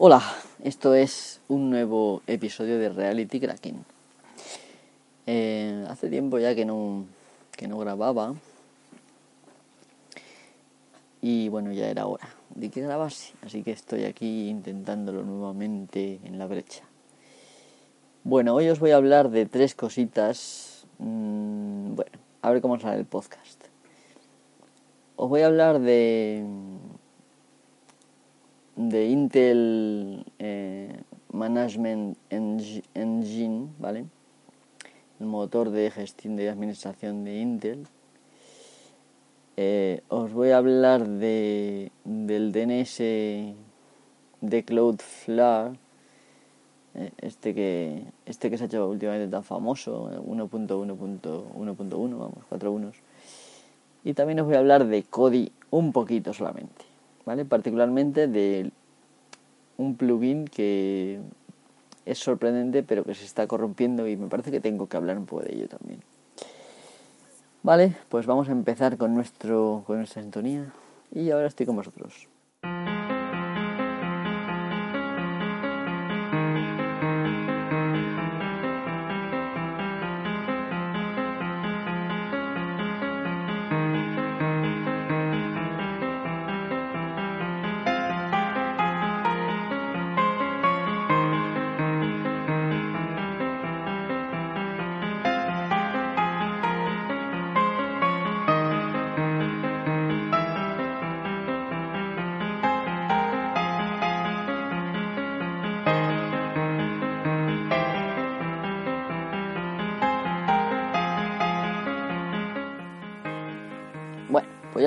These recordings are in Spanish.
Hola, esto es un nuevo episodio de Reality Cracking. Eh, hace tiempo ya que no, que no grababa. Y bueno, ya era hora de que grabase. Así que estoy aquí intentándolo nuevamente en la brecha. Bueno, hoy os voy a hablar de tres cositas. Mm, bueno, a ver cómo sale el podcast. Os voy a hablar de de Intel eh, Management Engine, ¿vale? El motor de gestión de administración de Intel. Eh, os voy a hablar de, del DNS de Cloudflare, eh, este que, este que se ha hecho últimamente tan famoso, 1.1.1.1, vamos, 4 unos. Y también os voy a hablar de Kodi un poquito solamente. ¿Vale? Particularmente de un plugin que es sorprendente pero que se está corrompiendo y me parece que tengo que hablar un poco de ello también. Vale, pues vamos a empezar con nuestro con nuestra sintonía y ahora estoy con vosotros.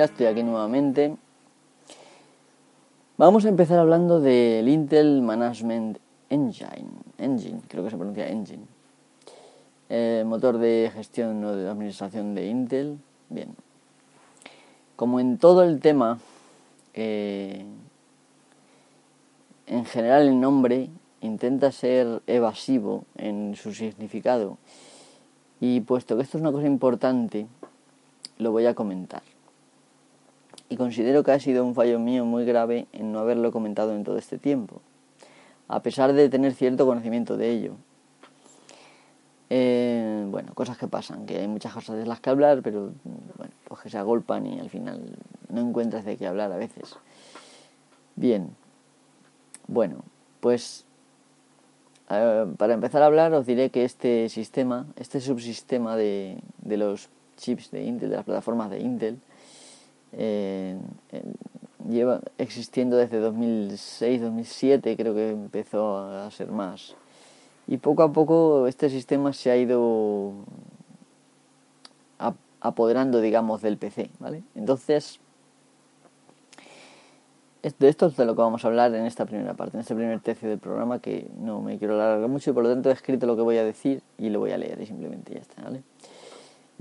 Estoy aquí nuevamente. Vamos a empezar hablando del Intel Management Engine. Engine, creo que se pronuncia Engine. Eh, motor de gestión o de administración de Intel. Bien. Como en todo el tema, eh, en general el nombre intenta ser evasivo en su significado. Y puesto que esto es una cosa importante, lo voy a comentar y considero que ha sido un fallo mío muy grave en no haberlo comentado en todo este tiempo, a pesar de tener cierto conocimiento de ello. Eh, bueno, cosas que pasan, que hay muchas cosas de las que hablar, pero bueno, pues que se agolpan y al final no encuentras de qué hablar a veces. Bien, bueno, pues eh, para empezar a hablar os diré que este sistema, este subsistema de, de los chips de Intel, de las plataformas de Intel, eh, lleva existiendo desde 2006-2007, creo que empezó a ser más. Y poco a poco este sistema se ha ido apoderando, digamos, del PC, ¿vale? Entonces, de esto es de lo que vamos a hablar en esta primera parte, en este primer tercio del programa, que no me quiero alargar mucho y por lo tanto he escrito lo que voy a decir y lo voy a leer y simplemente ya está, ¿vale?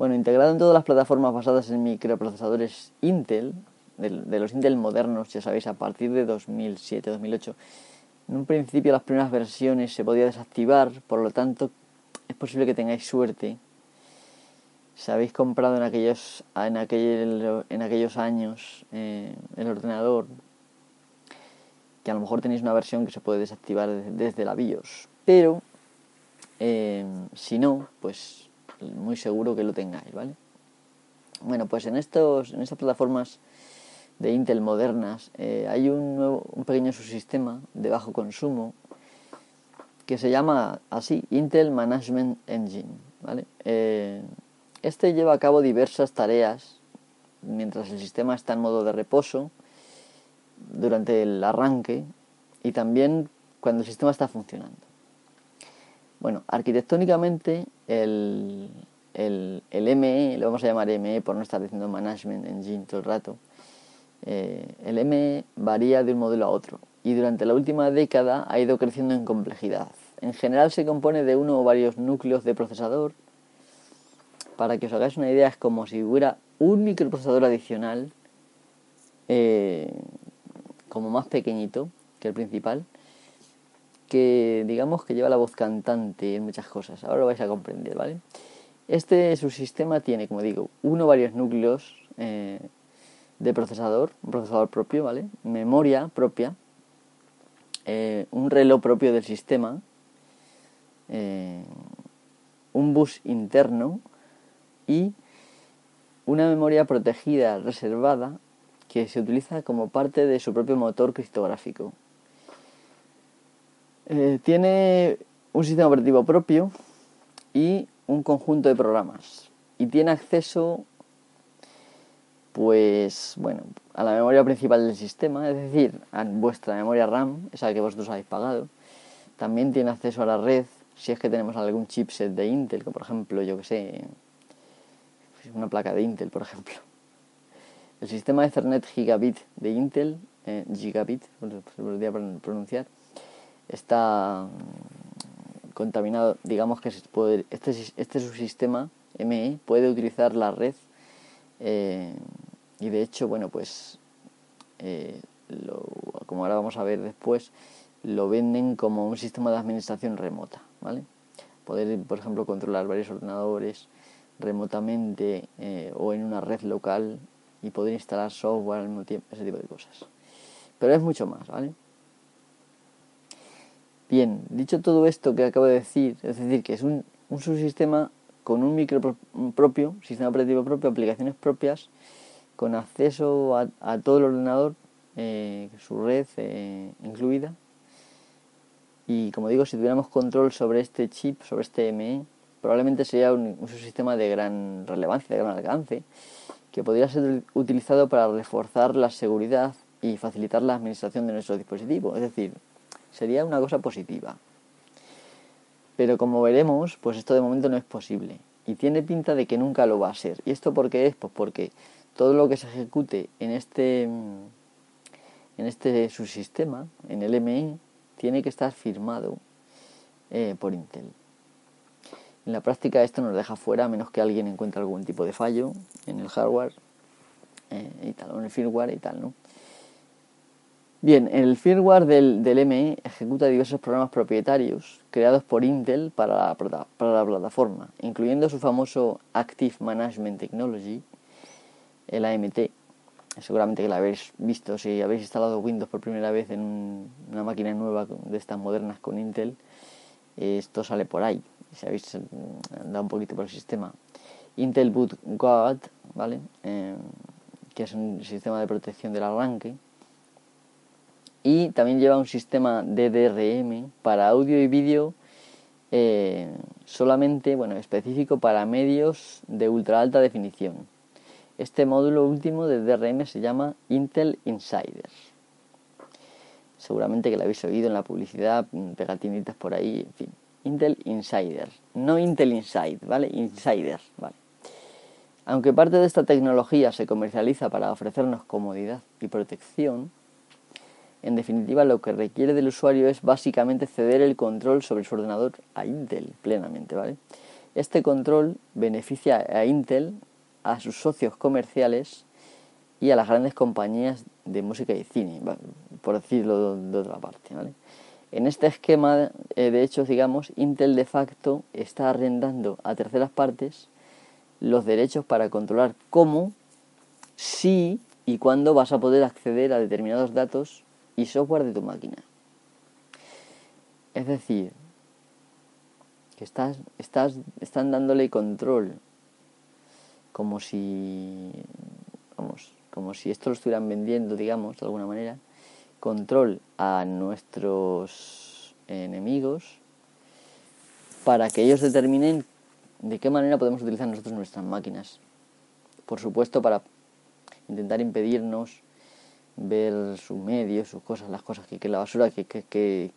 Bueno, integrado en todas las plataformas basadas en microprocesadores Intel, de, los Intel modernos, ya sabéis, a partir de 2007-2008. En un principio las primeras versiones se podía desactivar, por lo tanto es posible que tengáis suerte. Si habéis comprado en aquellos, en en aquellos años eh, el ordenador, que a lo mejor tenéis una versión que se puede desactivar desde, la BIOS. Pero eh, si no, pues muy seguro que lo tengáis, ¿vale? Bueno, pues en, estos, en estas plataformas de Intel modernas eh, hay un, nuevo, un pequeño subsistema de bajo consumo que se llama así Intel Management Engine, ¿vale? Eh, este lleva a cabo diversas tareas mientras el sistema está en modo de reposo, durante el arranque y también cuando el sistema está funcionando. Bueno, arquitectónicamente el, el, el, ME, lo vamos a llamar ME por no estar diciendo Management Engine todo el rato, eh, el ME varía de un modelo a otro y durante la última década ha ido creciendo en complejidad. En general se compone de uno o varios núcleos de procesador. Para que os hagáis una idea, es como si hubiera un microprocesador adicional, eh, como más pequeñito que el principal, que digamos que lleva la voz cantante en muchas cosas. Ahora lo vais a comprender, ¿vale? Este subsistema tiene, como digo, uno o varios núcleos eh, de procesador, un procesador propio, ¿vale? Memoria propia, eh, un reloj propio del sistema, eh, un bus interno y una memoria protegida reservada que se utiliza como parte de su propio motor criptográfico. Eh, tiene un sistema operativo propio y un conjunto de programas. Y tiene acceso pues bueno a la memoria principal del sistema es decir a vuestra memoria RAM esa que vosotros habéis pagado. También tiene acceso a la red si es que tenemos algún chipset de Intel como por ejemplo yo que sé una placa de Intel por ejemplo. El sistema Ethernet Gigabit de Intel eh, Gigabit se podría pronunciar está contaminado, digamos que puede, este, este subsistema ME puede utilizar la red eh, y de hecho, bueno, pues eh, como ahora vamos a ver después, lo venden como un sistema de administración remota, ¿vale? Poder, por ejemplo, controlar varios ordenadores remotamente eh, o en una red local y poder instalar software al mismo tiempo, ese tipo de cosas. Pero es mucho más, ¿vale? Bien, dicho todo esto que acabo de decir, es decir, que es un, subsistema con un micro propio, sistema operativo propio, aplicaciones propias, con acceso a, todo el ordenador, eh, su red eh, incluida. Y como digo, si tuviéramos control sobre este chip, sobre este ME, probablemente sería un, un subsistema de gran relevancia, de gran alcance, que podría ser utilizado para reforzar la seguridad y facilitar la administración de nuestro dispositivo. Es decir, sería una cosa positiva. Pero como veremos, pues esto de momento no es posible. Y tiene pinta de que nunca lo va a ser. ¿Y esto por qué es? Pues porque todo lo que se ejecute en este, en este subsistema, en el MI, tiene que estar firmado eh, por Intel. En la práctica esto nos deja fuera a menos que alguien encuentre algún tipo de fallo en el hardware eh, y tal, o en el firmware y tal, ¿no? Bien, el firmware del, del ME ejecuta diversos programas propietarios creados por Intel para la, para la plataforma, incluyendo su famoso Active Management Technology, el AMT. Seguramente que lo habéis visto si habéis instalado Windows por primera vez en una máquina nueva de estas modernas con Intel. Esto sale por ahí, si habéis andado un poquito por el sistema. Intel Boot Guard, ¿vale? Eh, que es un sistema de protección del arranque y también lleva un sistema DDRM para audio y vídeo eh, solamente, bueno, específico para medios de ultra alta definición. Este módulo último de DRM se llama Intel Insider. Seguramente que lo habéis oído en la publicidad, pegatinitas por ahí, en fin. Intel Insider, no Intel Inside, ¿vale? Insider, ¿vale? Aunque parte de esta tecnología se comercializa para ofrecernos comodidad y protección, en definitiva, lo que requiere del usuario es básicamente ceder el control sobre su ordenador a Intel plenamente, ¿vale? Este control beneficia a Intel, a sus socios comerciales y a las grandes compañías de música y cine, por decirlo de otra parte, ¿vale? En este esquema, eh, de hecho, digamos, Intel de facto está arrendando a terceras partes los derechos para controlar cómo, si y cuándo vas a poder acceder a determinados datos y software de tu máquina. Es decir, que estás, estás, están dándole control como si, vamos, como si esto lo estuvieran vendiendo, digamos, de alguna manera, control a nuestros enemigos para que ellos determinen de qué manera podemos utilizar nosotros nuestras máquinas. Por supuesto, para intentar impedirnos ver sus medios, sus cosas, las cosas que, que la basura que, que,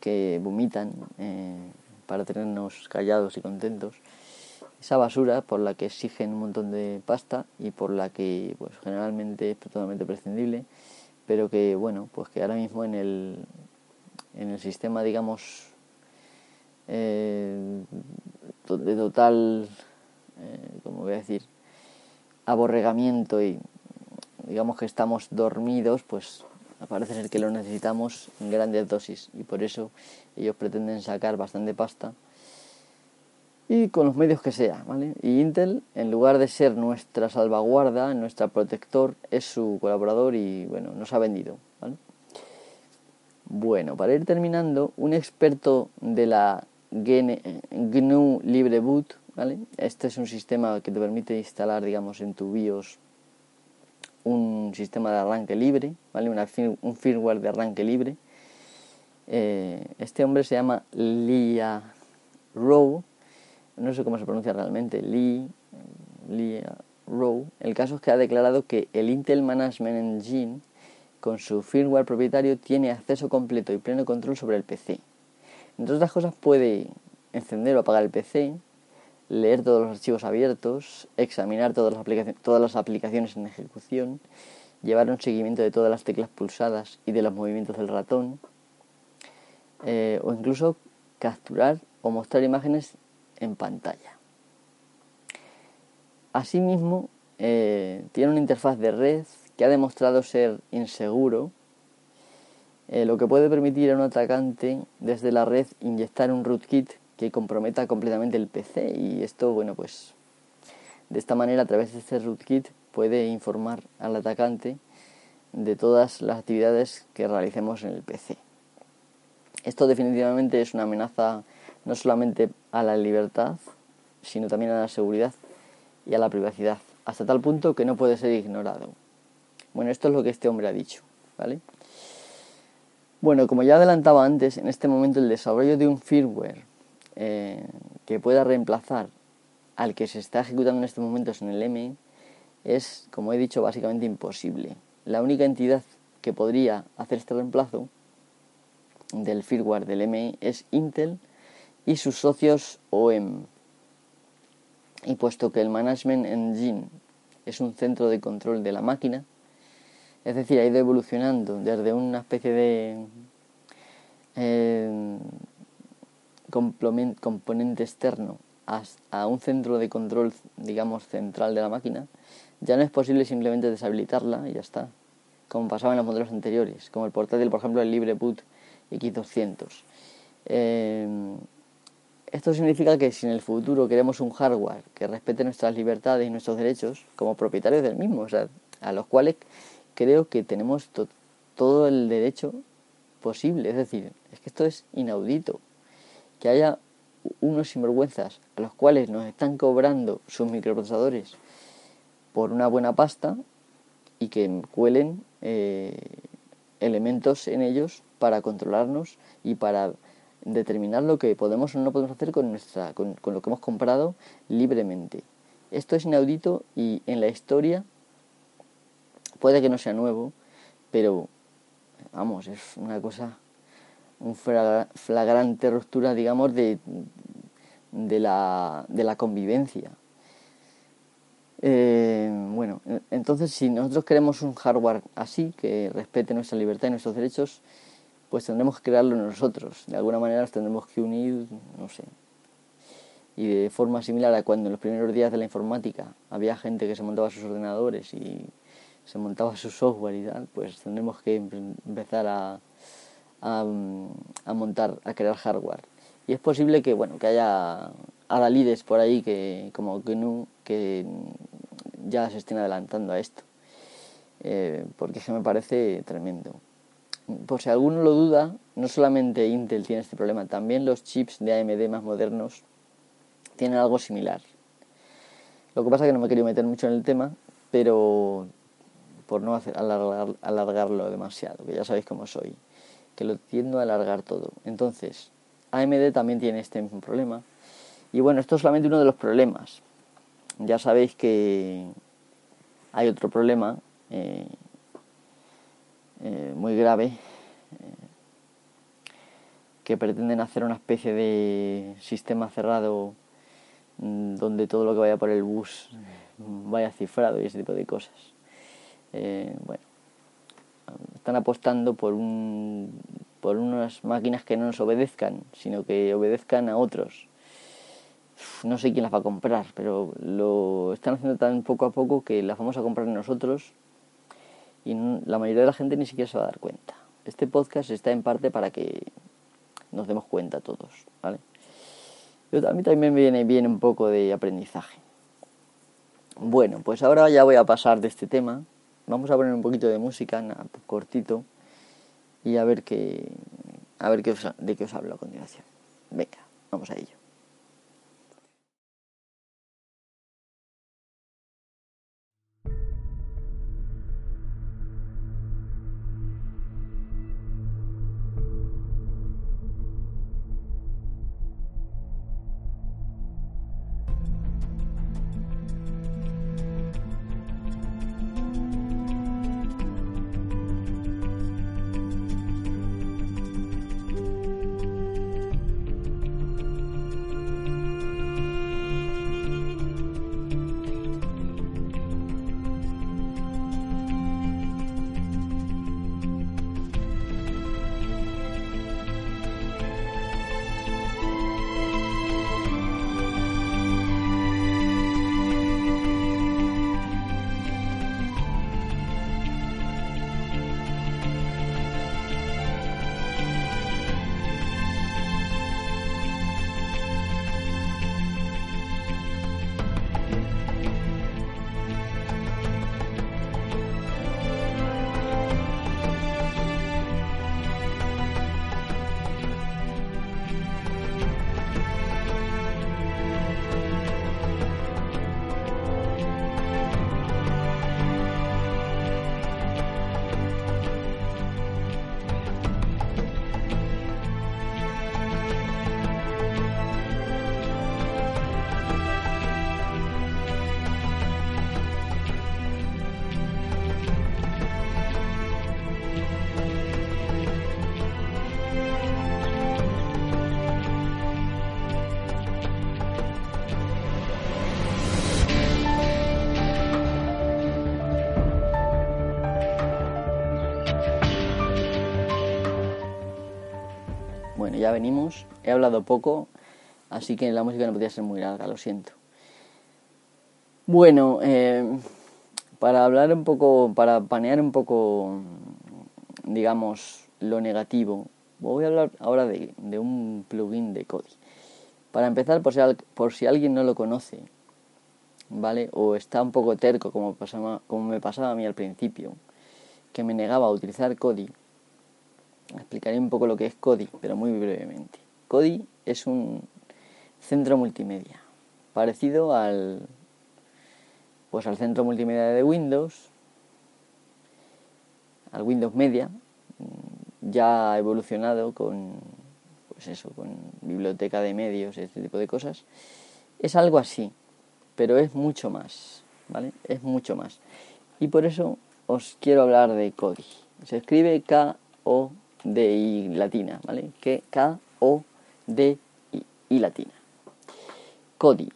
que vomitan eh, para tenernos callados y contentos. Esa basura por la que exigen un montón de pasta y por la que pues generalmente es totalmente prescindible, pero que bueno, pues que ahora mismo en el, en el sistema digamos eh, de total, eh, como voy a decir, aborregamiento y digamos que estamos dormidos, pues parece ser que lo necesitamos en grandes dosis y por eso ellos pretenden sacar bastante pasta y con los medios que sea, ¿vale? Y Intel, en lugar de ser nuestra salvaguarda, nuestra protector, es su colaborador y bueno, nos ha vendido. Bueno, para ir terminando, un experto de la GNU Libre Boot, ¿vale? Este es un sistema que te permite instalar, digamos, en tu BIOS un sistema de arranque libre, ¿vale? un firmware de arranque libre. Eh, este hombre se llama Lia Rowe, no sé cómo se pronuncia realmente, Lee, Lia Rowe. El caso es que ha declarado que el Intel Management Engine, con su firmware propietario, tiene acceso completo y pleno control sobre el PC. Entre otras cosas, puede encender o apagar el PC, leer todos los archivos abiertos, examinar todas las, aplicaciones, en ejecución, llevar un seguimiento de todas las teclas pulsadas y de los movimientos del ratón, eh, o incluso capturar o mostrar imágenes en pantalla. Asimismo, eh, tiene una interfaz de red que ha demostrado ser inseguro, eh, lo que puede permitir a un atacante desde la red inyectar un rootkit que comprometa completamente el PC y esto, bueno, pues de esta manera a través de este rootkit puede informar al atacante de todas las actividades que realicemos en el PC. Esto definitivamente es una amenaza no solamente a la libertad, sino también a la seguridad y a la privacidad, hasta tal punto que no puede ser ignorado. Bueno, esto es lo que este hombre ha dicho, ¿vale? Bueno, como ya adelantaba antes, en este momento el desarrollo de un firmware eh, que pueda reemplazar al que se está ejecutando en estos momentos en el M es, como he dicho, básicamente imposible. La única entidad que podría hacer este reemplazo del firmware del ME es Intel y sus socios OEM. Y puesto que el Management Engine es un centro de control de la máquina, es decir, ha ido evolucionando desde una especie de eh, componente externo a un centro de control, digamos, central de la máquina, ya no es posible simplemente deshabilitarla y ya está, como pasaba en los modelos anteriores, como el portátil, por ejemplo, el LibreBoot X200. Eh, esto significa que si en el futuro queremos un hardware que respete nuestras libertades y nuestros derechos como propietarios del mismo, o sea, a los cuales creo que tenemos todo el derecho posible. Es decir, es que esto es inaudito que haya unos sinvergüenzas a los cuales nos están cobrando sus microprocesadores por una buena pasta y que cuelen eh, elementos en ellos para controlarnos y para determinar lo que podemos o no podemos hacer con, nuestra, con, con lo que hemos comprado libremente. Esto es inaudito y en la historia puede que no sea nuevo, pero vamos, es una cosa un flagrante ruptura, digamos, de, de, la, de la convivencia. Eh, bueno, entonces si nosotros queremos un hardware así, que respete nuestra libertad y nuestros derechos, pues tendremos que crearlo nosotros. De alguna manera tendremos que unir, no sé. Y de forma similar a cuando en los primeros días de la informática había gente que se montaba sus ordenadores y se montaba su software y tal, pues tendremos que empezar a, a, montar, a crear hardware. Y es posible que, bueno, que haya adalides por ahí que, como GNU, que ya se estén adelantando a esto. Eh, porque que me parece tremendo. Por si alguno lo duda, no solamente Intel tiene este problema, también los chips de AMD más modernos tienen algo similar. Lo que pasa es que no me quería meter mucho en el tema, pero por no hacer, alargarlo demasiado, que ya sabéis cómo soy que lo tiendo a alargar todo. Entonces, AMD también tiene este mismo problema. Y bueno, esto es solamente uno de los problemas. Ya sabéis que hay otro problema eh, eh, muy grave eh, que pretenden hacer una especie de sistema cerrado mm, donde todo lo que vaya por el bus vaya cifrado y ese tipo de cosas. bueno, están apostando por, un, por unas máquinas que no nos obedezcan, sino que obedezcan a otros. No sé quién las va a comprar, pero lo están haciendo tan poco a poco que las vamos a comprar nosotros y la mayoría de la gente ni siquiera se va a dar cuenta. Este podcast está en parte para que nos demos cuenta todos, ¿vale? a mí también me viene bien un poco de aprendizaje. Bueno, pues ahora ya voy a pasar de este tema Vamos a poner un poquito de música, cortito, y a ver qué, a ver qué de qué os hablo a continuación. Venga, vamos a ello. Venimos. He hablado poco, así que la música no podía ser muy larga, lo siento. Bueno, eh, para hablar un poco, para panear un poco, digamos, lo negativo, voy a hablar ahora de, un plugin de Kodi. Para empezar, por si, por si alguien no lo conoce, ¿vale? O está un poco terco, como, como me pasaba a mí al principio, que me negaba a utilizar Kodi, explicaré un poco lo que es Kodi, pero muy brevemente. Kodi es un centro multimedia, parecido al pues al centro multimedia de Windows, al Windows Media, ya evolucionado con pues eso, con biblioteca de medios, este tipo de cosas. Es algo así, pero es mucho más, ¿vale? Es mucho más. Y por eso os quiero hablar de Kodi. Se escribe K O D I latina, ¿vale? Que K O D I, latina. Kodi.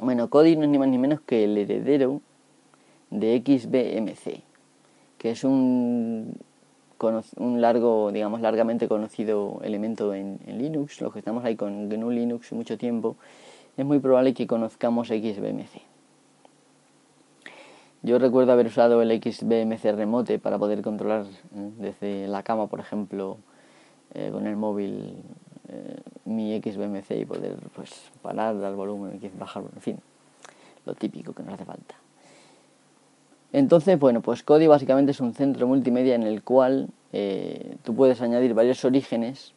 Bueno, Kodi no es ni más ni menos que el heredero de XBMC, que es un, un largo, digamos, largamente conocido elemento en, en Linux. Los que estamos ahí con GNU Linux mucho tiempo, es muy probable que conozcamos XBMC. Yo recuerdo haber usado el XBMC Remote para poder controlar eh, desde la cama, por ejemplo, eh, con el móvil eh, mi XBMC y poder pues parar, dar volumen, bajar, en fin, lo típico que nos hace falta. Entonces, bueno, pues Kodi básicamente es un centro multimedia en el cual tú puedes añadir varios orígenes,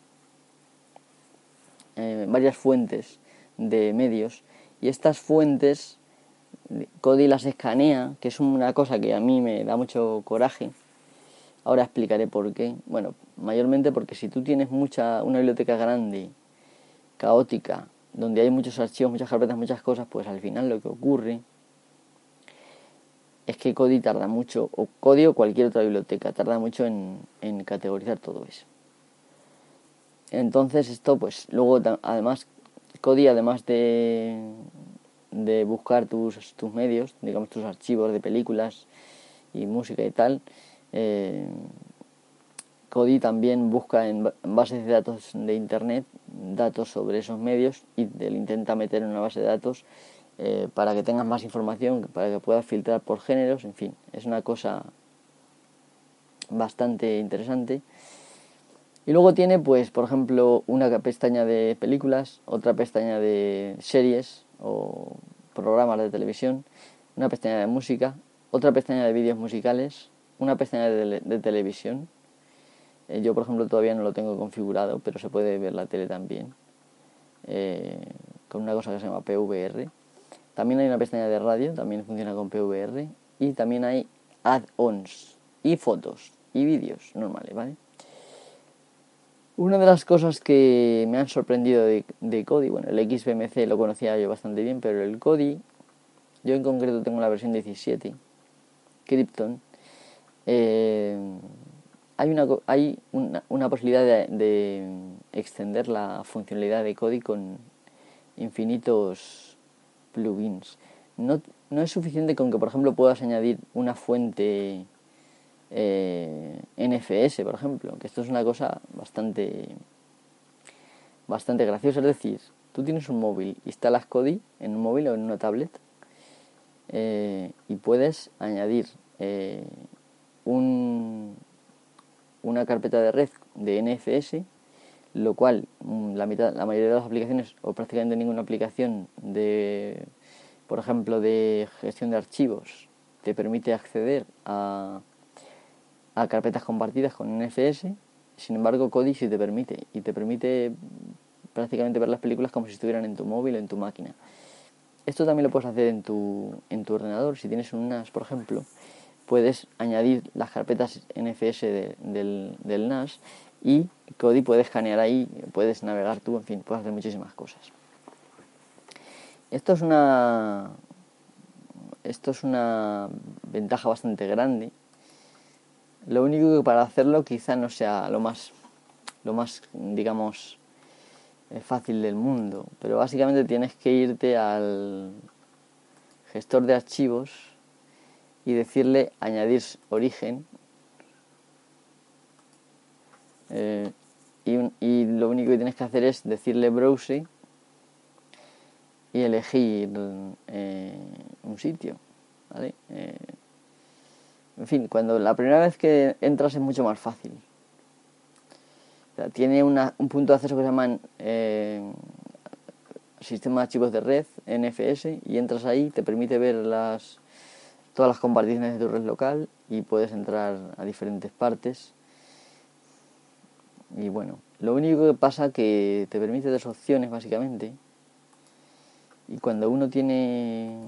varias fuentes de medios y estas fuentes Cody las escanea, que es una cosa que a mí me da mucho coraje. Ahora explicaré por qué. Bueno, mayormente porque si tú tienes mucha una biblioteca grande, caótica, donde hay muchos archivos, muchas carpetas, muchas cosas, pues al final lo que ocurre es que Kodi tarda mucho, o Kodi o cualquier otra biblioteca, tarda mucho en, en categorizar todo eso. Entonces esto, pues luego además, Kodi además de, de buscar tus, tus medios, digamos tus archivos de películas y música y tal, eh, Kodi también busca en bases de datos de Internet datos sobre esos medios y le intenta meter en una base de datos eh, para que tengas más información, para que puedas filtrar por géneros, en fin, es una cosa bastante interesante. Y luego tiene, pues, por ejemplo, una pestaña de películas, otra pestaña de series, o programas de televisión, una pestaña de música, otra pestaña de vídeos musicales, una pestaña de, televisión. Eh, yo, por ejemplo, todavía no lo tengo configurado, pero se puede ver la tele también. Eh, con una cosa que se llama PVR. También hay una pestaña de radio, también funciona con PVR. Y también hay add-ons y fotos y vídeos normales, ¿vale? Una de las cosas que me han sorprendido de, de Kodi, bueno, el XBMC lo conocía yo bastante bien, pero el Kodi, yo en concreto tengo la versión 17, Krypton, eh, hay, una, hay una, posibilidad de, extender la funcionalidad de Kodi con infinitos plugins. No, no es suficiente con que, por ejemplo, puedas añadir una fuente eh, NFS, por ejemplo, que esto es una cosa bastante, bastante graciosa. Es decir, tú tienes un móvil, instalas Kodi en un móvil o en una tablet eh, y puedes añadir eh, un, una carpeta de red de NFS, lo cual mm, la, mitad, la mayoría de las aplicaciones o prácticamente ninguna aplicación de, por ejemplo, de gestión de archivos te permite acceder a a carpetas compartidas con NFS, sin embargo Kodi sí te permite y te permite prácticamente ver las películas como si estuvieran en tu móvil o en tu máquina. Esto también lo puedes hacer en tu, en tu ordenador, si tienes un NAS por ejemplo, puedes añadir las carpetas NFS del, del NAS y Kodi puedes escanear ahí, puedes navegar tú, en fin, puedes hacer muchísimas cosas. Esto es una esto es una ventaja bastante grande lo único que para hacerlo quizá no sea lo más, lo más digamos, eh, fácil del mundo, pero básicamente tienes que irte al gestor de archivos y decirle añadir origen eh, y, lo único que tienes que hacer es decirle browse y elegir eh, un sitio ¿vale? En fin, cuando la primera vez que entras es mucho más fácil. tiene un punto de acceso que se llama eh, Sistema de Archivos de Red, NFS, y entras ahí, te permite ver todas las comparticiones de tu red local y puedes entrar a diferentes partes. Y bueno, lo único que pasa que te permite dos opciones básicamente. Y cuando uno tiene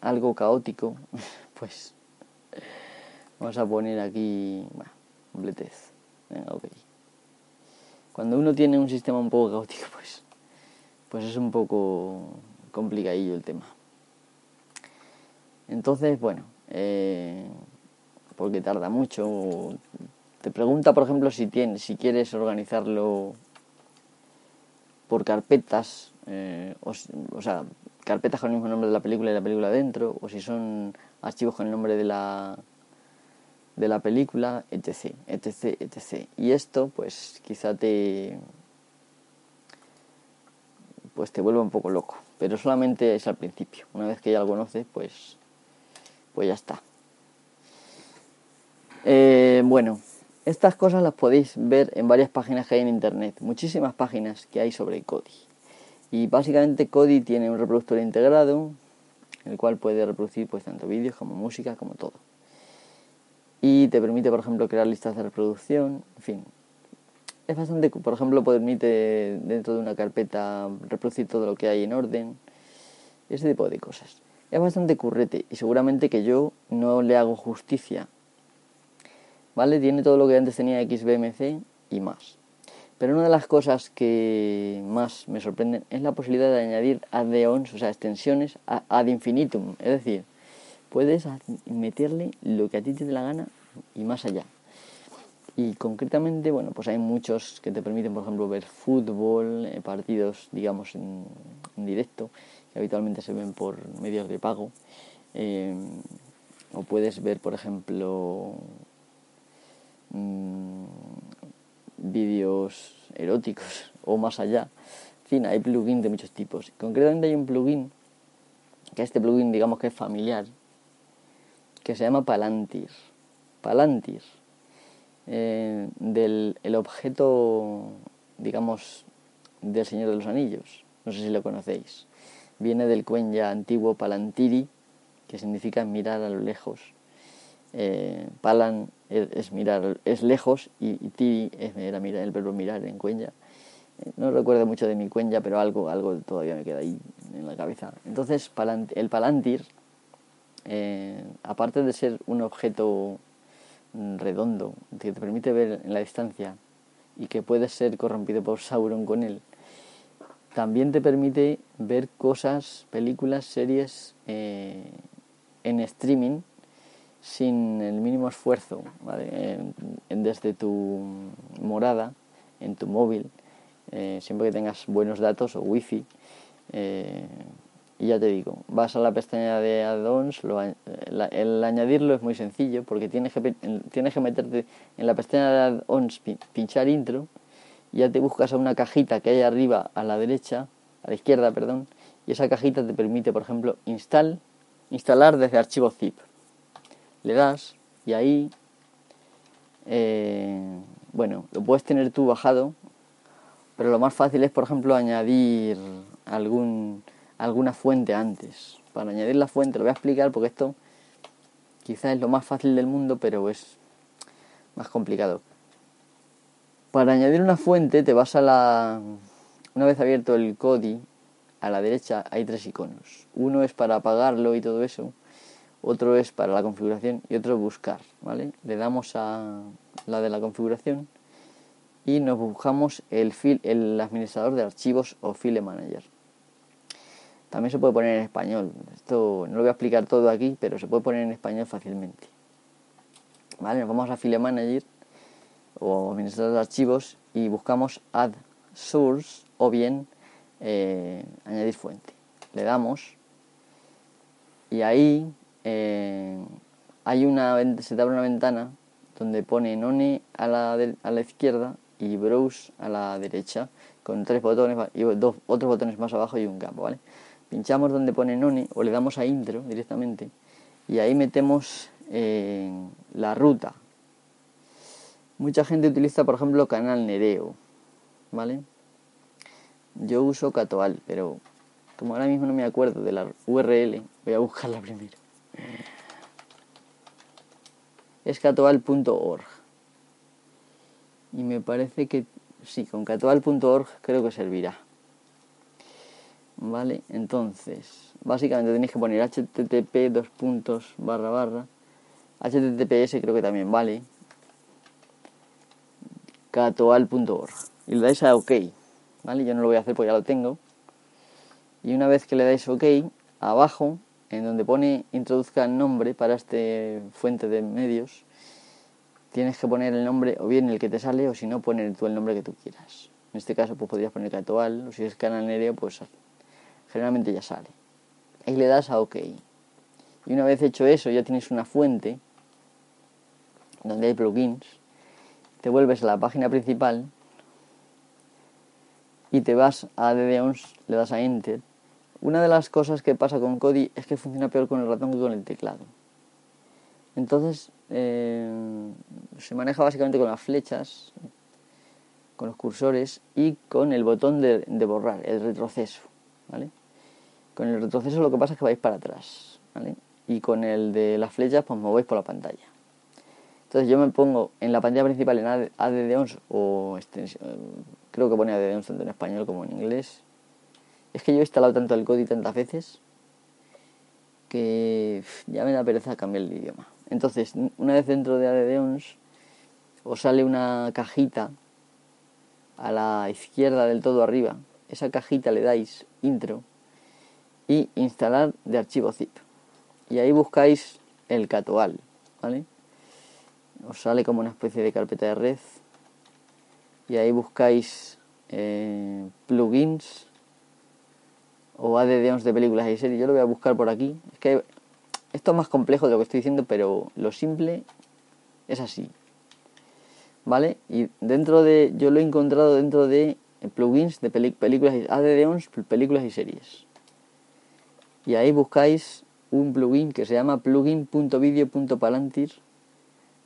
algo caótico, pues Vamos a poner aquí, bueno, completez. Venga, ok. Cuando uno tiene un sistema un poco caótico, pues, pues es un poco complicadillo el tema. Entonces, bueno, eh, porque tarda mucho. Te pregunta, por ejemplo, si tienes, si quieres organizarlo por carpetas, eh, o, sea, carpetas con el mismo nombre de la película y la película dentro, o si son archivos con el nombre de la de la película, etc, etc, etc. Y esto, pues, quizá te, pues te vuelve un poco loco, pero solamente es al principio. Una vez que ya lo conoces, pues, pues ya está. Eh, bueno, estas cosas las podéis ver en varias páginas que hay en internet, muchísimas páginas que hay sobre Kodi. Y básicamente Kodi tiene un reproductor integrado, el cual puede reproducir pues tanto vídeos como música, como todo y te permite, por ejemplo, crear listas de reproducción, en fin. Es bastante, por ejemplo, permite dentro de una carpeta reproducir todo lo que hay en orden, ese tipo de cosas. Es bastante currete y seguramente que yo no le hago justicia. ¿Vale? Tiene todo lo que antes tenía XBMC y más. Pero una de las cosas que más me sorprenden es la posibilidad de añadir add-ons, o sea, extensiones ad infinitum. Es decir, puedes meterle lo que a ti te dé la gana y más allá. Y concretamente, bueno, pues hay muchos que te permiten, por ejemplo, ver fútbol, eh, partidos, digamos, en, directo, que habitualmente se ven por medios de pago. Eh, o puedes ver, por ejemplo, mm, vídeos eróticos o más allá. En fin, hay plugins de muchos tipos. Concretamente hay un plugin, que este plugin digamos que es familiar, que se llama Palantir. Palantir. Eh, del el objeto, digamos, del Señor de los Anillos. No sé si lo conocéis. Viene del cuenya antiguo Palantiri, que significa mirar a lo lejos. Eh, palan es, mirar, es lejos y, tiri es mirar, el verbo mirar en cuenya. Eh, no recuerdo mucho de mi cuenya, pero algo, algo todavía me queda ahí en la cabeza. Entonces, el palantir, eh, aparte de ser un objeto redondo que te permite ver en la distancia y que puedes ser corrompido por Sauron con él, también te permite ver cosas, películas, series eh, en streaming sin el mínimo esfuerzo, desde tu morada, en tu móvil, eh, siempre que tengas buenos datos o wifi. Y ya te digo, vas a la pestaña de add-ons, el añadirlo es muy sencillo porque tienes que, tienes que meterte en la pestaña de add-ons, pinchar intro, y ya te buscas a una cajita que hay arriba a la derecha, a la izquierda, perdón, y esa cajita te permite, por ejemplo, install, instalar desde archivo zip. Le das y ahí, eh, bueno, lo puedes tener tú bajado, pero lo más fácil es, por ejemplo, añadir algún, alguna fuente antes. Para añadir la fuente, lo voy a explicar porque esto quizás es lo más fácil del mundo, pero es más complicado. Para añadir una fuente te vas a la... Una vez abierto el CODI, a la derecha hay tres iconos. Uno es para apagarlo y todo eso otro es para la configuración y otro buscar, ¿vale? Le damos a la de la configuración y nos buscamos el, fil, el administrador de archivos o file manager. También se puede poner en español. Esto no lo voy a explicar todo aquí, pero se puede poner en español fácilmente. ¿Vale? Nos vamos a file manager o administrador de archivos y buscamos add source o bien eh, añadir fuente. Le damos y ahí eh, hay una, se te abre una ventana donde pone None a la, a la izquierda y Browse a la derecha, con tres botones y dos, otros botones más abajo y un campo, ¿vale? Pinchamos donde pone None o le damos a Intro directamente y ahí metemos la ruta. Mucha gente utiliza, por ejemplo, Canal Nereo, ¿vale? Yo uso Catoal, pero como ahora mismo no me acuerdo de la URL, voy a buscarla primero es catoal.org. Y me parece que sí, con catoal.org creo que servirá. Vale, entonces, básicamente tenéis que poner http dos puntos barra barra. https creo que también vale. catoal.org. Y le dais a OK. ¿Vale? Yo no lo voy a hacer porque ya lo tengo. Y una vez que le dais OK, abajo en donde pone introduzca nombre para este fuente de medios, tienes que poner el nombre o bien el que te sale o si no poner tú el nombre que tú quieras. En este caso pues podrías poner Catoal o si es canal pues generalmente ya sale. Ahí le das a OK. Y una vez hecho eso ya tienes una fuente donde hay plugins. Te vuelves a la página principal y te vas a DDONS, le das a Enter una de las cosas que pasa con Kodi es que funciona peor con el ratón que con el teclado. Entonces, eh, se maneja básicamente con las flechas, con los cursores y con el botón de, borrar, el retroceso. ¿vale? Con el retroceso lo que pasa es que vais para atrás. Y con el de las flechas, pues movéis por la pantalla. Entonces yo me pongo en la pantalla principal en ADD11 o creo que pone ADD11 tanto en español como en inglés es que yo he instalado tanto el código tantas veces que ya me da pereza cambiar el idioma. Entonces, una vez dentro de ADDONS, os sale una cajita a la izquierda del todo arriba. Esa cajita le dais intro y instalar de archivo zip. Y ahí buscáis el catoal, ¿vale? Os sale como una especie de carpeta de red. Y ahí buscáis eh, plugins o ADDONs de películas y series. Yo lo voy a buscar por aquí. Es que esto es más complejo de lo que estoy diciendo, pero lo simple es así. ¿Vale? Y dentro de. Yo lo he encontrado dentro de plugins de películas, ADDONs, películas y series. Y ahí buscáis un plugin que se llama plugin.video.palantir.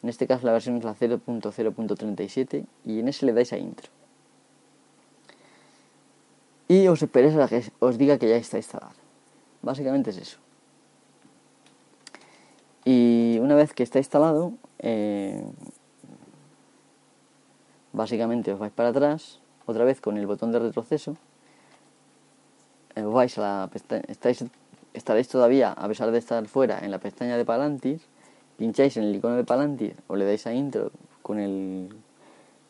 En este caso la versión es la 0.0.37 y en ese le dais a intro y os esperéis a que os diga que ya está instalado. Básicamente es eso. Y una vez que está instalado, eh, básicamente os vais para atrás, otra vez con el botón de retroceso, eh, vais a la estáis, estaréis todavía, a pesar de estar fuera, en la pestaña de Palantir, pincháis en el icono de Palantir o le dais a intro con el,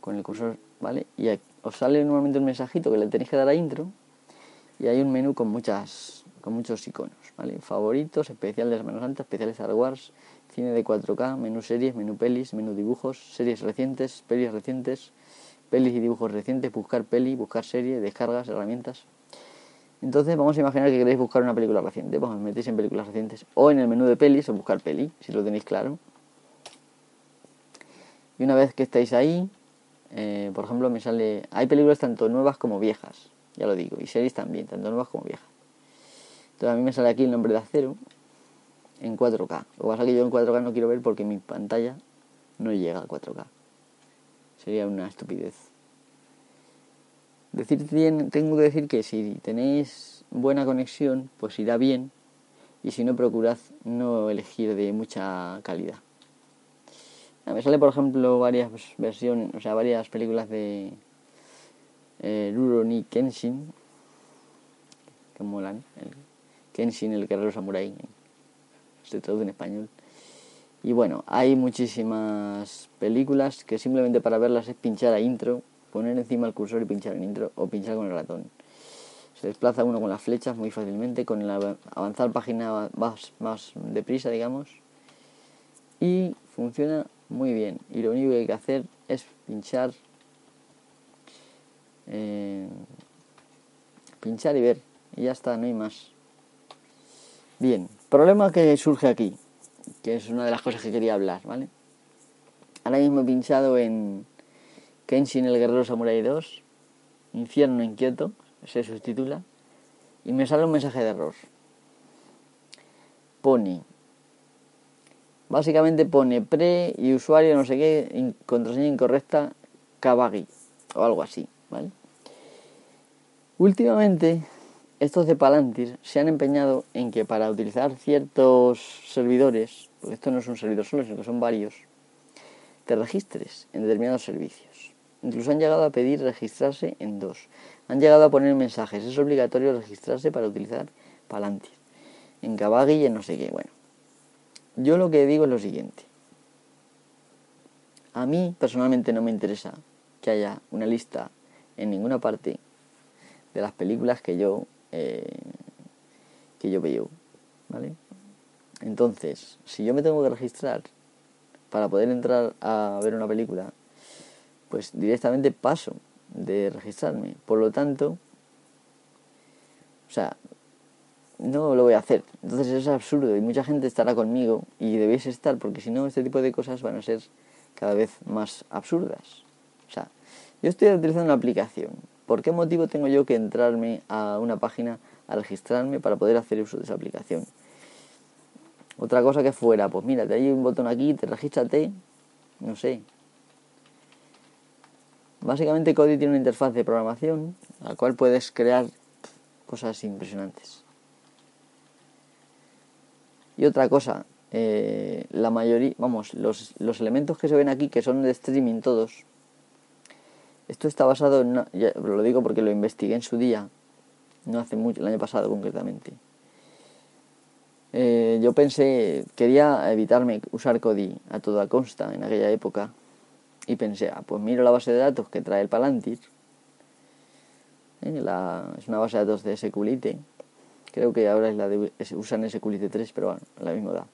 con el cursor, ¿vale? Y os sale normalmente un mensajito que le tenéis que dar a intro y hay un menú con muchas con muchos iconos, ¿vale? Favoritos, especial de Semana Santa, especiales Star Wars, cine de 4K, menú series, menú pelis, menú dibujos, series recientes, pelis recientes, pelis y dibujos recientes, buscar peli, buscar serie, descargas, herramientas. Entonces vamos a imaginar que queréis buscar una película reciente, pues os metéis en películas recientes o en el menú de pelis o buscar peli, si lo tenéis claro. Y una vez que estáis ahí, eh, por ejemplo, me sale, hay películas tanto nuevas como viejas, ya lo digo, y series también, tanto nuevas como viejas. Entonces a mí me sale aquí el nombre de acero en 4K. Lo que pasa es que yo en 4K no quiero ver porque mi pantalla no llega a 4K. Sería una estupidez. Decir, tengo que decir que si tenéis buena conexión, pues irá bien. Y si no, procurad no elegir de mucha calidad. Me sale, por ejemplo, varias versiones, o sea, varias películas de eh, Rurouni Kenshin, que molan. Kenshin, el guerrero samurai, se traduce en español. Y bueno, hay muchísimas películas que simplemente para verlas es pinchar a intro, poner encima el cursor y pinchar en intro o pinchar con el ratón. Se desplaza uno con las flechas muy fácilmente, con el avanzar página más, más deprisa, digamos. Y funciona muy bien. Y lo único que hay que hacer es pinchar, eh, pinchar y ver. Y ya está, no hay más. Bien, problema que surge aquí, que es una de las cosas que quería hablar, ¿vale? Ahora mismo he pinchado en Kenshin el Guerrero Samurai 2, Infierno Kyoto, se subtitula, y me sale un mensaje de error. Pone, básicamente pone pre y usuario no sé qué, contraseña incorrecta, Kabagi, o algo así. Últimamente estos de Palantir se han empeñado en que para utilizar ciertos servidores, porque esto no es un servidor solo, sino que son varios, te registres en determinados servicios. Incluso han llegado a pedir registrarse en dos. Han llegado a poner mensajes. Es obligatorio registrarse para utilizar Palantir. En Kabagi y en no sé qué. Bueno, yo lo que digo es lo siguiente. A mí personalmente no me interesa que haya una lista en ninguna parte de las películas que yo eh, que yo veo, ¿vale? Entonces, si yo me tengo que registrar para poder entrar a ver una película, pues directamente paso de registrarme. Por lo tanto, o sea, no lo voy a hacer. Entonces es absurdo y mucha gente estará conmigo y debéis estar porque si no este tipo de cosas van a ser cada vez más absurdas. O sea, yo estoy utilizando una aplicación ¿Por qué motivo tengo yo que entrarme a una página a registrarme para poder hacer uso de esa aplicación? Otra cosa que fuera, pues mira, te hay un botón aquí, te regístrate, no sé. Básicamente Kodi tiene una interfaz de programación a la cual puedes crear cosas impresionantes. Y otra cosa, eh, la mayoría, vamos, los, elementos que se ven aquí, que son de streaming todos, esto está basado en... lo digo porque lo investigué en su día, no hace mucho, el año pasado concretamente. Eh, yo pensé, quería evitarme usar Kodi a toda consta en aquella época y pensé, ah, pues miro la base de datos que trae el Palantir. Eh, es una base de datos de SQLite. Creo que ahora es la de, usan SQLite 3, pero bueno, la misma edad.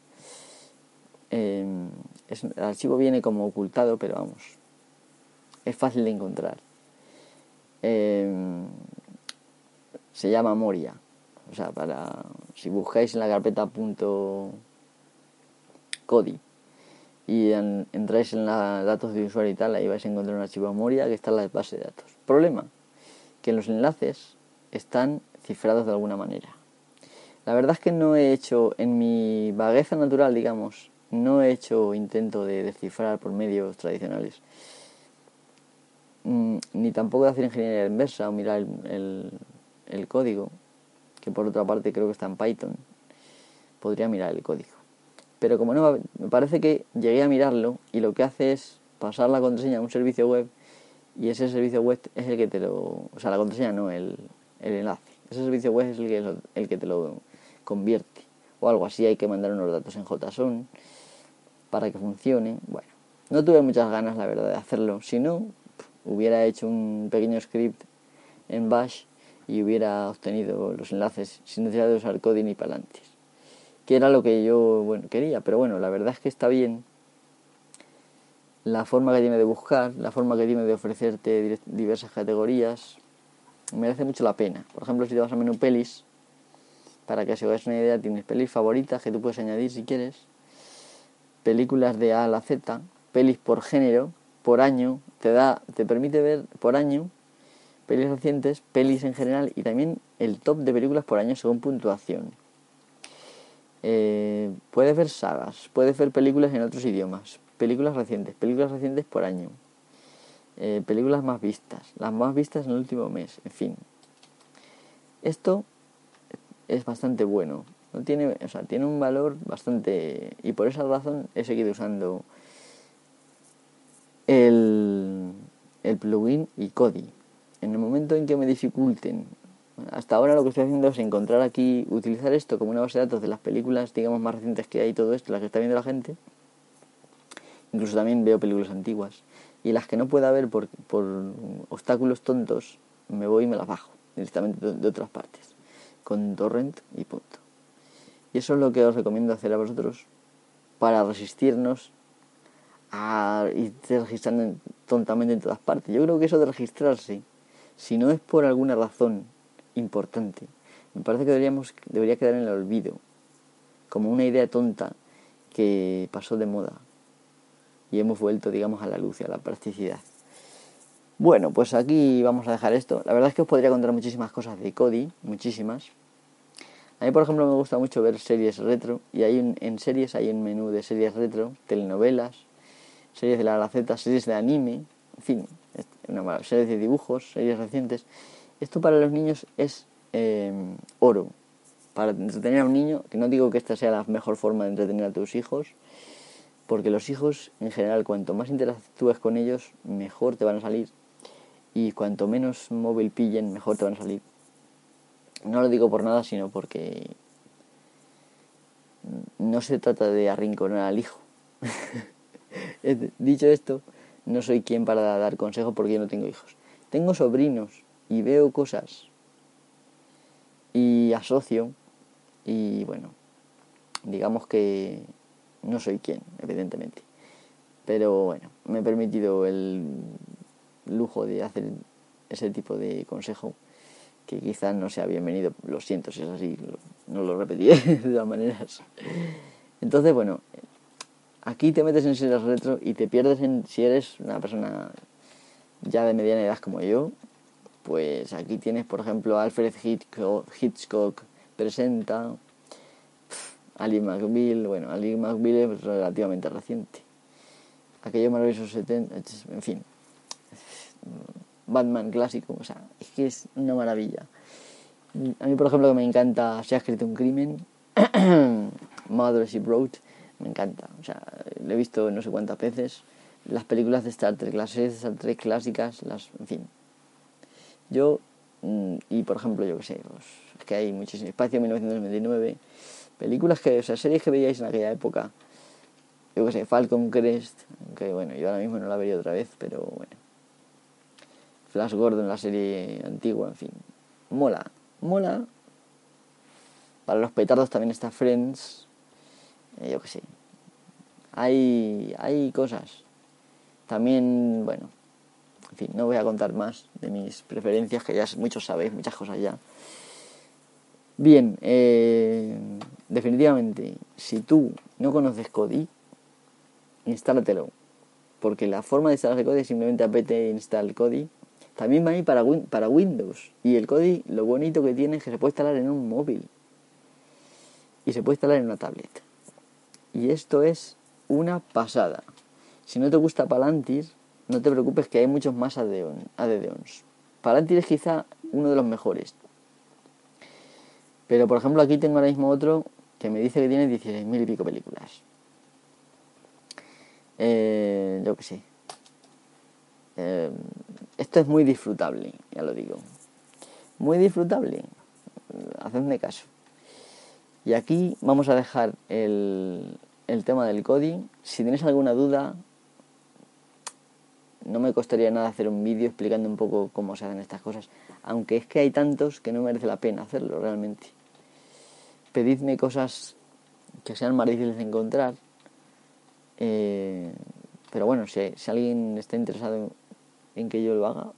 Eh, el archivo viene como ocultado, pero vamos, es fácil de encontrar. Em, se llama Moria. O sea, para si buscáis en la carpeta punto .codi y entráis en los datos de usuario y tal, ahí vais a encontrar un archivo Moria que está en la base de datos. Problema, que los enlaces están cifrados de alguna manera. La verdad es que no he hecho, en mi vagueza natural, digamos, no he hecho intento de descifrar por medios tradicionales. Mm, ni tampoco de hacer ingeniería inversa o mirar el, código, que por otra parte creo que está en Python. Podría mirar el código. Pero como no me parece que llegué a mirarlo y lo que hace es pasar la contraseña a un servicio web y ese servicio web es el que te lo... O sea, la contraseña no, el, el enlace. Ese servicio web es el que, el que te lo convierte. O algo así, hay que mandar unos datos en JSON para que funcione. Bueno, no tuve muchas ganas, la verdad, de hacerlo. Si no, hubiera hecho un pequeño script en Bash y hubiera obtenido los enlaces sin necesidad de usar coding ni palantes. Que era lo que yo bueno, quería, pero bueno, la verdad es que está bien la forma que tiene de buscar, la forma que tiene de ofrecerte diversas categorías, merece mucho la pena. Por ejemplo, si te vas a menú pelis, para que os hagáis una idea, tienes pelis favoritas que tú puedes añadir si quieres, películas de A a la Z, pelis por género, por año, te da, te permite ver por año pelis recientes, pelis en general y también el top de películas por año según puntuación. Eh, puedes ver sagas, puedes ver películas en otros idiomas, películas recientes, películas recientes por año, eh, películas más vistas, las más vistas en el último mes, en fin. Esto es bastante bueno, no tiene, o sea, tiene un valor bastante y por esa razón he seguido usando el, el plugin y Kodi. En el momento en que me dificulten, hasta ahora lo que estoy haciendo es encontrar aquí, utilizar esto como una base de datos de las películas, digamos, más recientes que hay, todo esto, las que está viendo la gente. Incluso también veo películas antiguas y las que no pueda ver por, por obstáculos tontos, me voy y me las bajo directamente de, otras partes, con torrent y punto. Y eso es lo que os recomiendo hacer a vosotros para resistirnos a irse registrando tontamente en todas partes. Yo creo que eso de registrarse, si no es por alguna razón importante, me parece que deberíamos, debería quedar en el olvido, como una idea tonta que pasó de moda y hemos vuelto, digamos, a la luz y a la practicidad. Bueno, pues aquí vamos a dejar esto. La verdad es que os podría contar muchísimas cosas de Cody, muchísimas. A mí, por ejemplo, me gusta mucho ver series retro y hay en series hay un menú de series retro, telenovelas, series de la Gaceta, series de anime, en fin, series de dibujos, series recientes. Esto para los niños es eh, oro. Para entretener a un niño, que no digo que esta sea la mejor forma de entretener a tus hijos, porque los hijos en general cuanto más interactúes con ellos mejor te van a salir. Y cuanto menos móvil pillen mejor te van a salir. No lo digo por nada sino porque no se trata de arrinconar al hijo. Dicho esto no soy quien para dar consejo porque yo no tengo hijos. Tengo sobrinos y veo cosas y asocio y bueno digamos que no soy quien, evidentemente. Pero bueno, me he permitido el lujo de hacer ese tipo de consejo que quizás no sea bienvenido. Lo siento si es así, no lo repetiré de todas maneras. Entonces, bueno, aquí te metes en series retro y te pierdes en si eres una persona ya de mediana edad como yo. Pues aquí tienes, por ejemplo, Alfred Hitchcock presenta Ali McBeal, bueno, Ali McBeal es relativamente reciente. Aquello maravilloso 70, en fin. Batman clásico, o sea, es que es una maravilla. A mí, por ejemplo, que me encanta Se ha escrito un crimen, Mother She Wrote, me encanta. O sea, lo he visto no sé cuántas veces. Las películas de Star Trek, las series de Star Trek clásicas, las, en fin. Yo, mm, y por ejemplo, yo que sé, pues, es que hay muchísimo espacio, 1999 películas que, o sea, series que veíais en aquella época. Yo que sé, Falcon Crest, que bueno, yo ahora mismo no la vería otra vez, pero bueno. Flash Gordon, la serie antigua, en fin. Mola, mola. Para los petardos también está Friends. Eh, yo que sé. Hay, hay cosas. También, bueno, en fin, no voy a contar más de mis preferencias, que ya muchos sabéis, muchas cosas ya. Bien, eh, definitivamente, si tú no conoces Kodi, instálatelo. Porque la forma de instalar Kodi es simplemente apt install Kodi. También va a ir para, para Windows. Y el Kodi, lo bonito que tiene es que se puede instalar en un móvil. Y se puede instalar en una tablet. Y esto es una pasada. Si no te gusta Palantir, no te preocupes que hay muchos más ADDons. Palantir es quizá uno de los mejores. Pero por ejemplo aquí tengo ahora mismo otro que me dice que tiene 16.000 y pico películas. Eh, yo que sé. Eh, esto es muy disfrutable, ya lo digo. Muy disfrutable. Hacedme caso. Y aquí vamos a dejar el, el tema del coding. Si tenéis alguna duda, no me costaría nada hacer un vídeo explicando un poco cómo se hacen estas cosas. Aunque es que hay tantos que no merece la pena hacerlo realmente. Pedidme cosas que sean más difíciles de encontrar. Eh, pero bueno, si, alguien está interesado en que yo lo haga,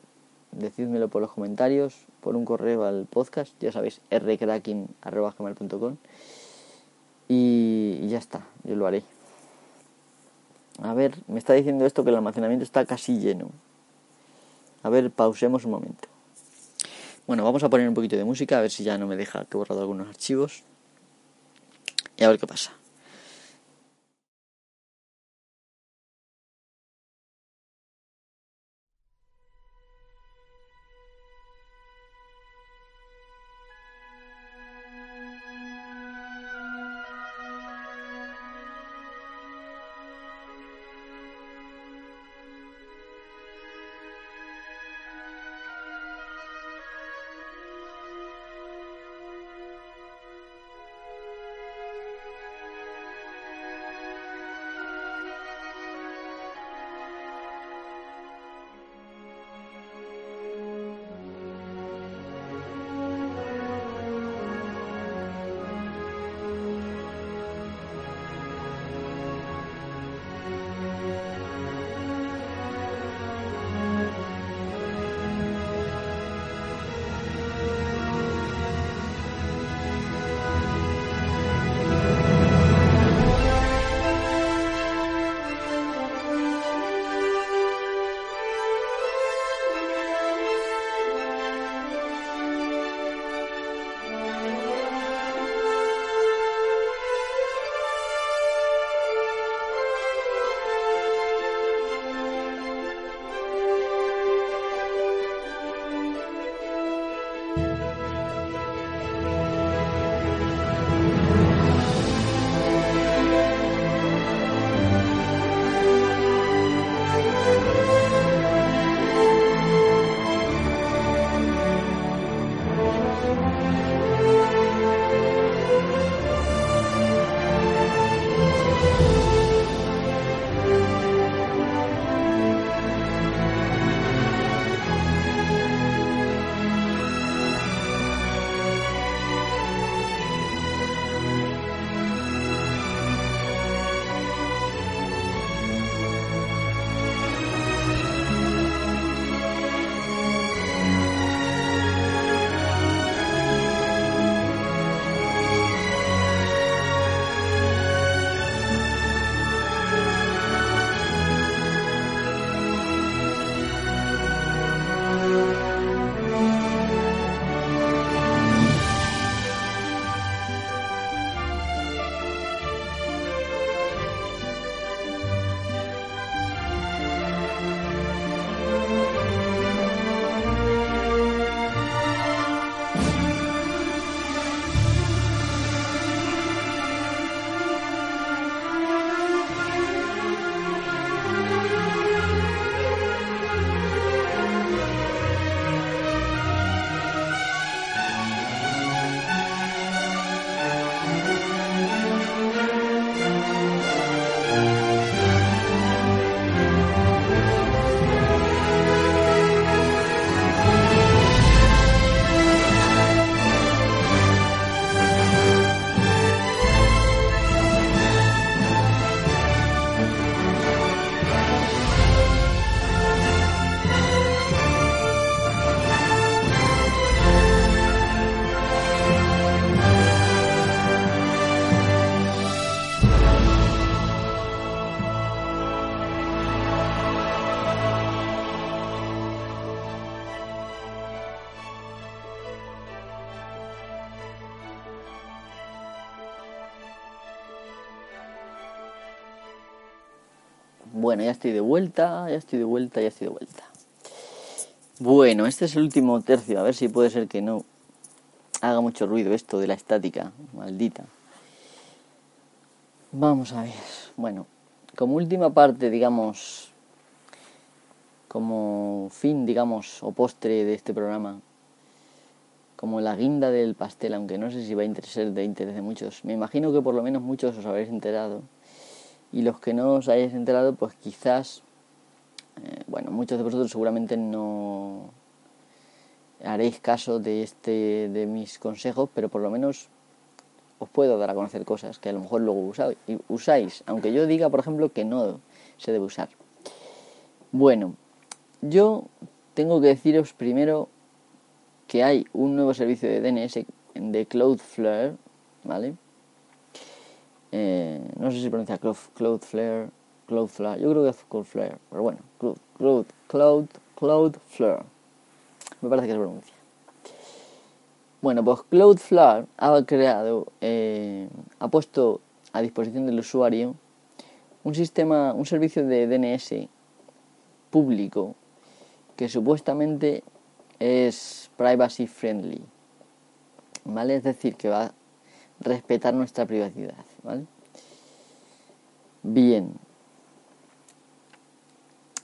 decídmelo por los comentarios, por un correo al podcast, ya sabéis, rcracking.com y ya está, yo lo haré. A ver, me está diciendo esto que el almacenamiento está casi lleno. A ver, pausemos un momento. Bueno, vamos a poner un poquito de música, a ver si ya no me deja que he borrado algunos archivos. Y a ver qué pasa. Bueno, ya estoy de vuelta, ya estoy de vuelta, ya estoy de vuelta. Bueno, este es el último tercio, a ver si puede ser que no haga mucho ruido esto de la estática, maldita. Vamos a ver, bueno, como última parte, digamos, como fin, digamos, o postre de este programa, como la guinda del pastel, aunque no sé si va a interesar de interés de muchos. Me imagino que por lo menos muchos os habréis enterado. Y los que no os hayáis enterado, pues quizás, eh, bueno, muchos de vosotros seguramente no haréis caso de este de mis consejos, pero por lo menos os puedo dar a conocer cosas que a lo mejor luego usáis, aunque yo diga, por ejemplo, que no se debe usar. Bueno, yo tengo que deciros primero que hay un nuevo servicio de DNS de Cloudflare, ¿vale? Eh, no sé si pronuncia Cloudflare, Cloudflare, yo creo que es Cloudflare, pero bueno, Cloud, Cloud, Cloudflare, me parece que se pronuncia. Bueno, pues Cloudflare ha creado, eh, ha puesto a disposición del usuario un sistema, un servicio de DNS público que supuestamente es privacy friendly, ¿vale? Es decir, que va respetar nuestra privacidad, ¿vale? Bien.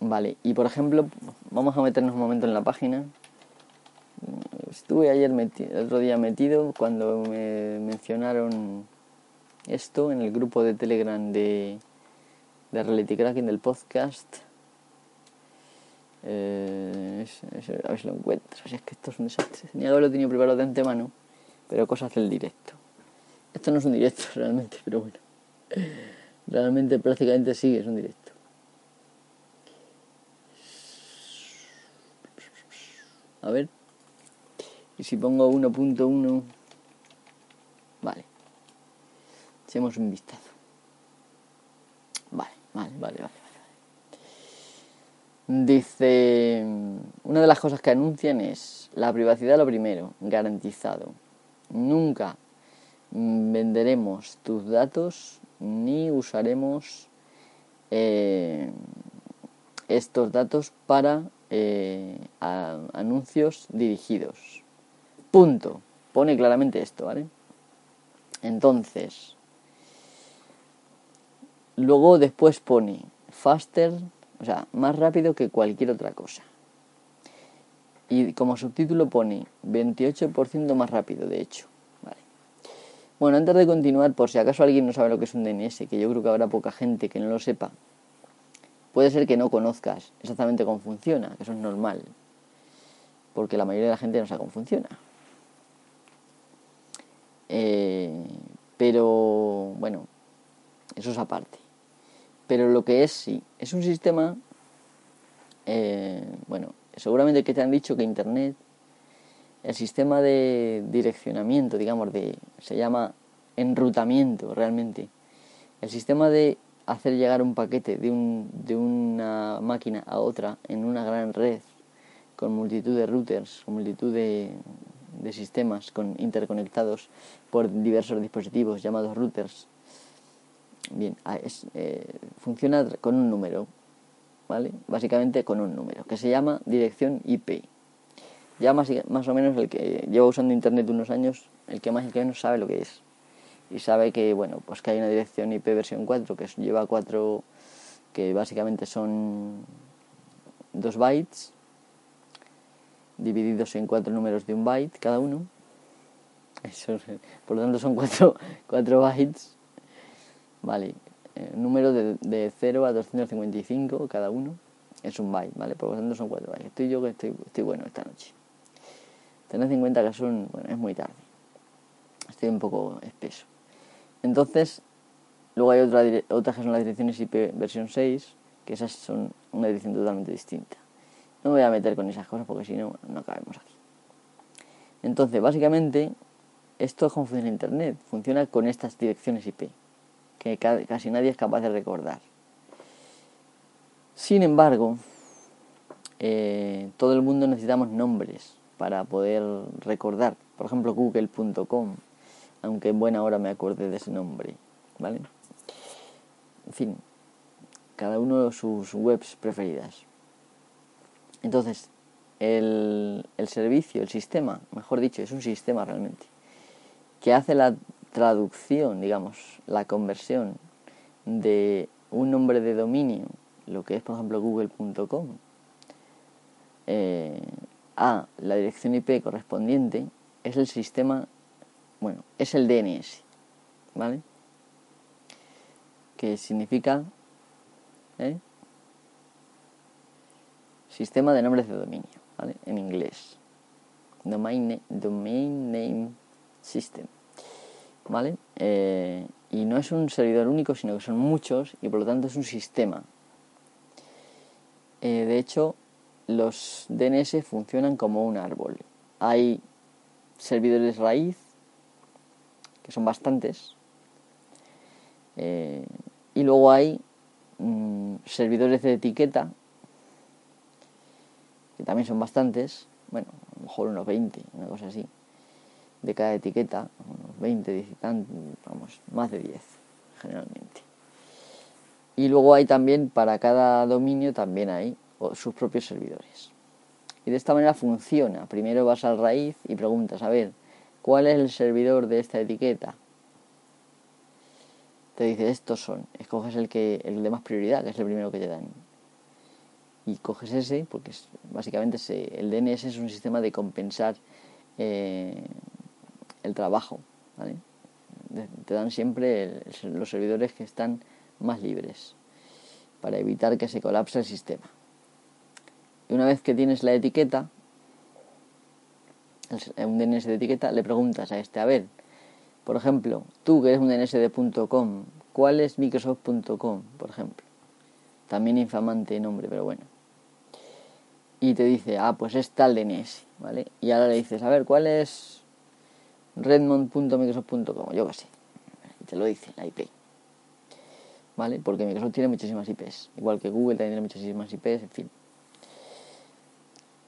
Vale, y por ejemplo, vamos a meternos un momento en la página. Estuve ayer el otro día metido cuando me mencionaron esto en el grupo de Telegram de, de Reality Cracking del podcast eh, a ver si lo encuentro. Si es que esto es un desastre. Tenía que haberlo tenido preparado de antemano, pero cosas del directo. Esto no es un directo realmente, pero bueno. Realmente prácticamente sí es un directo. A ver. Y si pongo 1.1. Vale. Echemos un vistazo. Vale, vale, vale, vale. Dice, una de las cosas que anuncian es la privacidad lo primero, garantizado. Nunca venderemos tus datos ni usaremos eh, estos datos para eh, anuncios dirigidos. Punto. Pone claramente esto, ¿vale? Entonces, luego después pone faster o sea, más rápido que cualquier otra cosa. Y como subtítulo pone 28% más rápido, de hecho. Bueno, antes de continuar, por si acaso alguien no sabe lo que es un DNS, que yo creo que habrá poca gente que no lo sepa, puede ser que no conozcas exactamente cómo funciona, que eso es normal, porque la mayoría de la gente no sabe cómo funciona. Eh, pero bueno, eso es aparte. Pero lo que es, sí, es un sistema, eh, bueno, seguramente que te han dicho que Internet, el sistema de direccionamiento, digamos, de, se llama enrutamiento realmente. El sistema de hacer llegar un paquete de, un, de una máquina a otra en una gran red con multitud de routers, con multitud de, de sistemas con, interconectados por diversos dispositivos llamados routers Bien, ah, eh, funciona con un número, ¿vale? Básicamente con un número, que se llama dirección IP. Ya más, más o menos el que lleva usando Internet unos años, el que más y que menos sabe lo que es. Y sabe que, bueno, pues que hay una dirección IP versión 4 que lleva 4, que básicamente son 2 bytes, divididos en cuatro números de un byte cada uno. Eso, por lo tanto son 4 bytes Vale, el número de, de 0 a 255 cada uno es un byte, ¿vale? Por lo tanto son 4 bytes. Estoy yo que estoy, estoy bueno esta noche. Tened en cuenta que son, bueno, es muy tarde. Estoy un poco espeso. Entonces, luego hay otra, otras que son las direcciones IP versión 6, que esas son una dirección totalmente distinta. No me voy a meter con esas cosas porque si no, no cabemos aquí. Entonces, básicamente, esto es como funciona Internet. Funciona con estas direcciones IP que casi nadie es capaz de recordar. Sin embargo, eh, todo el mundo necesitamos nombres para poder recordar. Por ejemplo, google.com, aunque en buena hora me acuerde de ese nombre. ¿Vale? En fin, cada uno de sus webs preferidas. Entonces, el, el servicio, el sistema, mejor dicho, es un sistema realmente, que hace la traducción, digamos, la conversión de un nombre de dominio, lo que es por ejemplo google.com, a la dirección IP correspondiente, es el sistema, bueno, es el DNS, ¿vale? Que significa ¿eh? sistema de nombres de dominio, ¿vale? En inglés. Domain, domain Name System, ¿vale? Eh, y no es un servidor único, sino que son muchos y por lo tanto es un sistema. Eh, de hecho, los DNS funcionan como un árbol. Hay servidores raíz, que son bastantes, eh, y luego hay mm, servidores de etiqueta, que también son bastantes, bueno, a lo mejor unos 20, una cosa así, de cada etiqueta, unos 20, 10 y vamos, más de 10 generalmente. Y luego hay también, para cada dominio también hay sus propios servidores. Y de esta manera funciona. Primero vas al raíz y preguntas, a ver, ¿cuál es el servidor de esta etiqueta? Te dice, estos son. Escoges el, que, el de más prioridad, que es el primero que te dan. Y coges ese, porque básicamente el DNS es un sistema de compensar eh, el trabajo. Te dan siempre los servidores que están más libres para evitar que se colapse el sistema. Y una vez que tienes la etiqueta, un DNS de etiqueta, le preguntas a este, a ver, por ejemplo, tú que eres un DNS de .com, ¿cuál es Microsoft.com, por ejemplo? También infamante nombre, pero bueno. Y te dice, ah, pues es tal DNS, ¿vale? Y ahora le dices, a ver, ¿cuál es redmond.microsoft.com? Yo qué sé. Y te lo dice, la IP. ¿Vale? Porque Microsoft tiene muchísimas IPs. Igual que Google también tiene muchísimas IPs, en fin.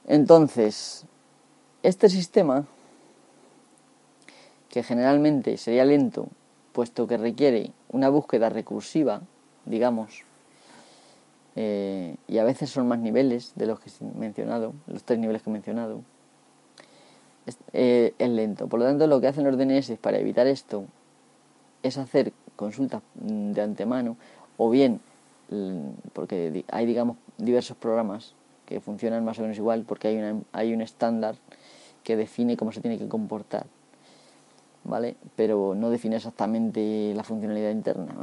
Entonces, este sistema, que generalmente sería lento, puesto que requiere una búsqueda recursiva, digamos, eh, y a veces son más niveles de los que he mencionado, los tres niveles que he mencionado, eh, es, lento. Por lo tanto, lo que hacen los DNS para evitar esto es hacer consultas de antemano, o bien, porque hay, digamos, diversos programas que funcionan más o menos igual porque hay, una, hay un estándar que define cómo se tiene que comportar, ¿vale? Pero no define exactamente la funcionalidad interna,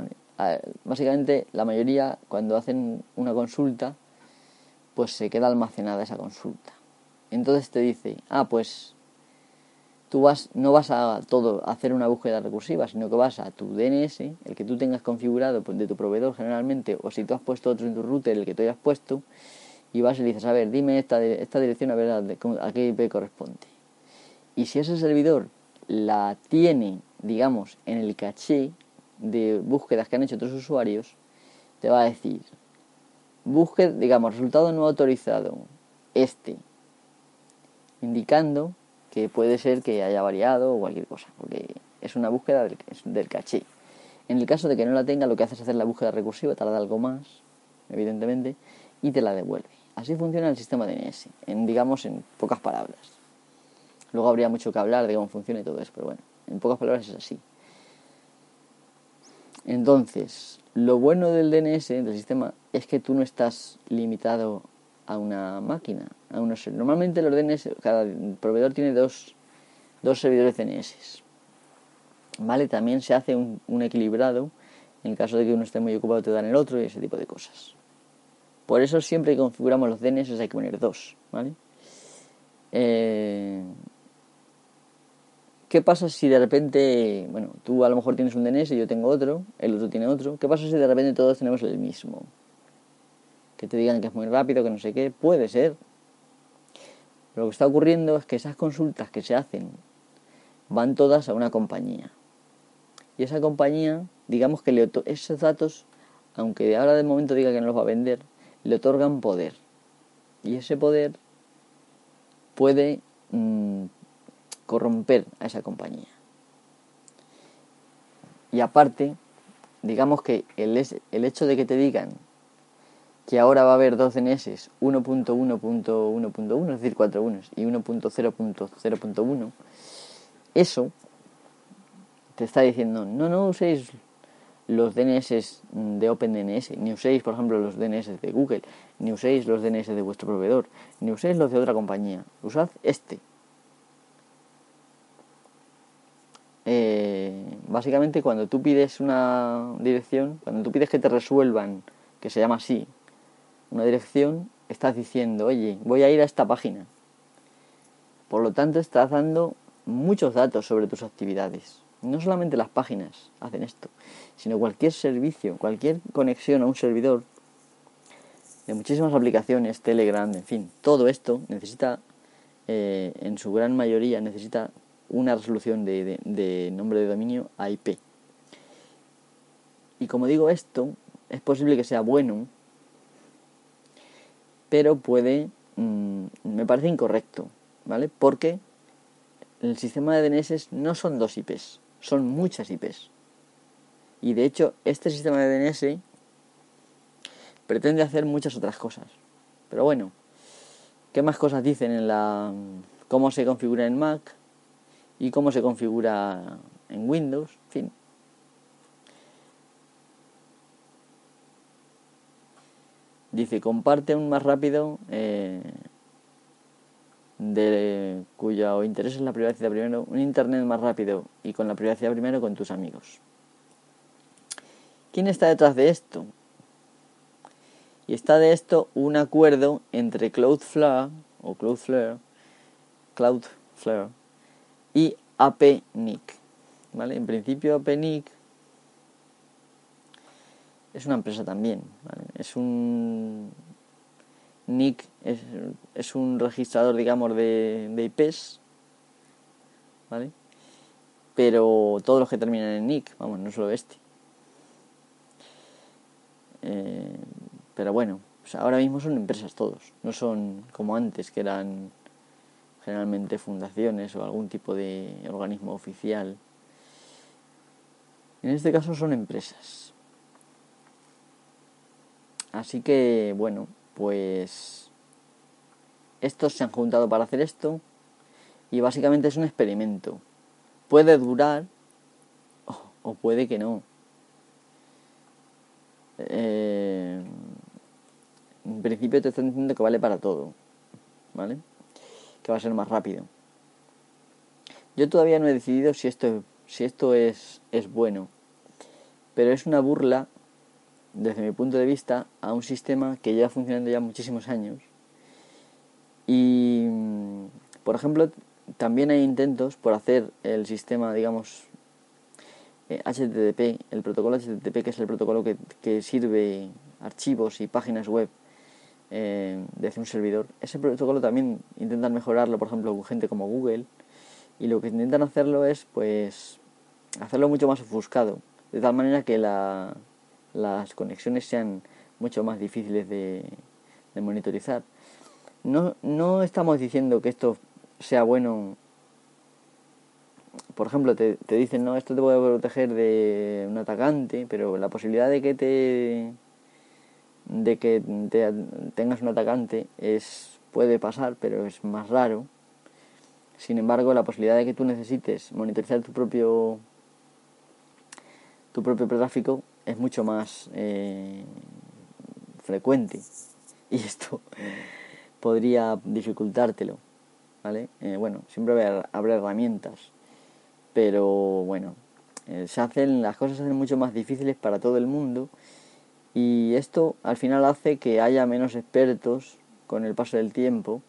Básicamente la mayoría cuando hacen una consulta pues se queda almacenada esa consulta. Entonces te dice, ah, pues tú vas, no vas a todo a hacer una búsqueda recursiva, sino que vas a tu DNS, el que tú tengas configurado pues, de tu proveedor generalmente, o si tú has puesto otro en tu router, el que tú hayas puesto, y vas y le dices, a ver, dime esta, esta dirección a ver a, qué IP corresponde. Y si ese servidor la tiene, digamos, en el caché de búsquedas que han hecho otros usuarios, te va a decir, busque, digamos, resultado no autorizado, este, indicando que puede ser que haya variado o cualquier cosa, porque es una búsqueda del, del caché. En el caso de que no la tenga, lo que hace es hacer la búsqueda recursiva, tarda algo más, evidentemente, y te la devuelve. Así funciona el sistema DNS, en, digamos en pocas palabras. Luego habría mucho que hablar de cómo funciona y todo eso, pero bueno, en pocas palabras es así. Entonces, lo bueno del DNS, del sistema, es que tú no estás limitado a una máquina, a unos Normalmente los DNS, cada proveedor tiene dos, dos servidores DNS. ¿Vale? También se hace un, un equilibrado. En caso de que uno esté muy ocupado te dan el otro y ese tipo de cosas. Por eso siempre que configuramos los DNS hay que poner dos, ¿vale? Eh, ¿Qué pasa si de repente, bueno, tú a lo mejor tienes un DNS, y yo tengo otro, el otro tiene otro? ¿Qué pasa si de repente todos tenemos el mismo? Que te digan que es muy rápido, que no sé qué, puede ser. Lo que está ocurriendo es que esas consultas que se hacen van todas a una compañía. Y esa compañía, digamos que le esos datos, aunque ahora de momento diga que no los va a vender, le otorgan poder. Y ese poder puede mm, corromper a esa compañía. Y aparte, digamos que el, el hecho de que te digan que ahora va a haber dos DNS, 1.1.1.1, es decir, 4 unos, y 1.0.0.1, eso te está diciendo, no, no uséis los DNS de OpenDNS, ni uséis, por ejemplo, los DNS de Google, ni uséis los DNS de vuestro proveedor, ni uséis los de otra compañía. Usad este. Eh, básicamente, cuando tú pides una dirección, cuando tú pides que te resuelvan, que se llama así, una dirección, estás diciendo, oye, voy a ir a esta página. Por lo tanto, estás dando muchos datos sobre tus actividades. No solamente las páginas hacen esto, sino cualquier servicio, cualquier conexión a un servidor de muchísimas aplicaciones, Telegram, en fin, todo esto necesita, eh, en su gran mayoría, necesita una resolución de, nombre de dominio a IP. Y como digo esto, es posible que sea bueno, pero puede, mm, me parece incorrecto, ¿vale? Porque el sistema de DNS no son dos IPs, son muchas IPs. Y de hecho, este sistema de DNS pretende hacer muchas otras cosas. Pero bueno, ¿qué más cosas dicen en la cómo se configura en Mac y cómo se configura en Windows? En fin. Dice, comparte un más rápido eh, de cuyo interés es la privacidad primero, un internet más rápido y con la privacidad primero con tus amigos. ¿Quién está detrás de esto? Y está de esto un acuerdo entre Cloudflare o Cloudflare, Cloudflare y AppNIC. ¿Vale? En principio AppNIC es una empresa también, es un NIC es, un registrador, digamos, de, de IPs, ¿vale? Pero todos los que terminan en NIC, vamos, no solo este. Eh, pero bueno, ahora mismo son empresas todos, no son como antes, que eran generalmente fundaciones o algún tipo de organismo oficial. En este caso son empresas. Así que, bueno, pues estos se han juntado para hacer esto y básicamente es un experimento. Puede durar o, puede que no. Eh, en principio te están diciendo que vale para todo, ¿vale? Que va a ser más rápido. Yo todavía no he decidido si esto, si esto es, es bueno, pero es una burla desde mi punto de vista, a un sistema que lleva funcionando ya muchísimos años. Y, por ejemplo, también hay intentos por hacer el sistema, digamos, HTTP, eh, el protocolo HTTP, que es el protocolo que, que sirve archivos y páginas web eh, desde un servidor. Ese protocolo también intentan mejorarlo, por ejemplo, gente como Google. Y lo que intentan hacerlo es, pues, hacerlo mucho más ofuscado, de tal manera que la, las conexiones sean mucho más difíciles de, monitorizar. No, no estamos diciendo que esto sea bueno. Por ejemplo, te, te dicen, no, esto te puede proteger de un atacante, pero la posibilidad de que te de que te, tengas un atacante es puede pasar, pero es más raro. Sin embargo, la posibilidad de que tú necesites monitorizar tu propio tu propio tráfico es mucho más eh, frecuente y esto podría dificultártelo, ¿vale? Eh, bueno, siempre habrá, herramientas, pero bueno, eh, se hacen, las cosas se hacen mucho más difíciles para todo el mundo y esto al final hace que haya menos expertos con el paso del tiempo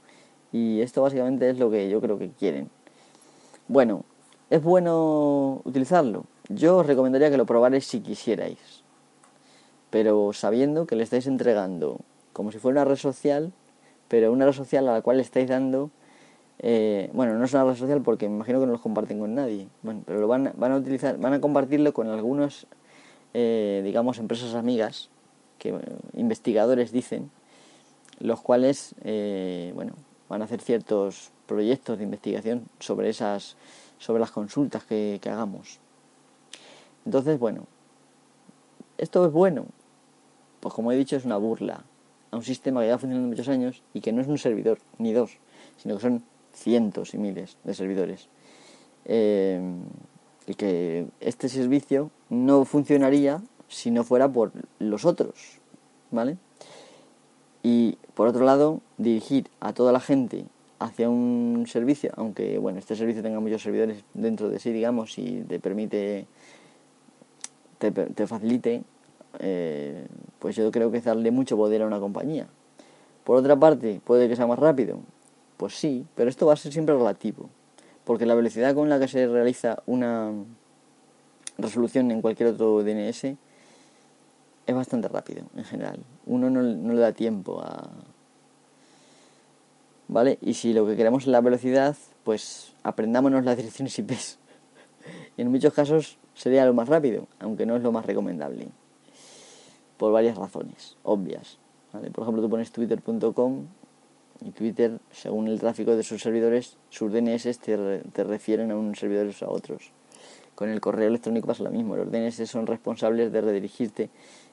y esto básicamente es lo que yo creo que quieren. Bueno, ¿es bueno utilizarlo? Yo os recomendaría que lo probarais si quisierais, pero sabiendo que le estáis entregando como si fuera una red social, pero una red social a la cual le estáis dando, eh, bueno, no es una red social porque me imagino que no los comparten con nadie, bueno, pero lo van, van a utilizar, van a compartirlo con algunos, eh, digamos, empresas amigas, que investigadores dicen, los cuales, eh, bueno, van a hacer ciertos proyectos de investigación sobre esas, sobre las consultas que hagamos. Entonces, bueno, esto es bueno. Pues como he dicho, es una burla a un sistema que ya funcionando muchos años y que no es un servidor, ni dos, sino que son cientos y miles de servidores. Eh, y que este servicio no funcionaría si no fuera por los otros, ¿vale? Y por otro lado, dirigir a toda la gente hacia un servicio, aunque bueno, este servicio tenga muchos servidores dentro de sí, digamos, y te permite, te, te facilite, eh, pues yo creo que es darle mucho poder a una compañía. Por otra parte, puede que sea más rápido, pues sí, pero esto va a ser siempre relativo, porque la velocidad con la que se realiza una resolución en cualquier otro DNS es bastante rápido en general. Uno no, no le da tiempo a, ¿vale? Y si lo que queremos es la velocidad, pues aprendámonos las direcciones IP. en muchos casos sería lo más rápido, aunque no es lo más recomendable. Por varias razones, obvias. Por ejemplo, tú pones twitter.com y Twitter, según el tráfico de sus servidores, sus DNS te, te refieren a unos servidores a otros. Con el correo electrónico pasa lo mismo. Los DNS son responsables de redirigirte.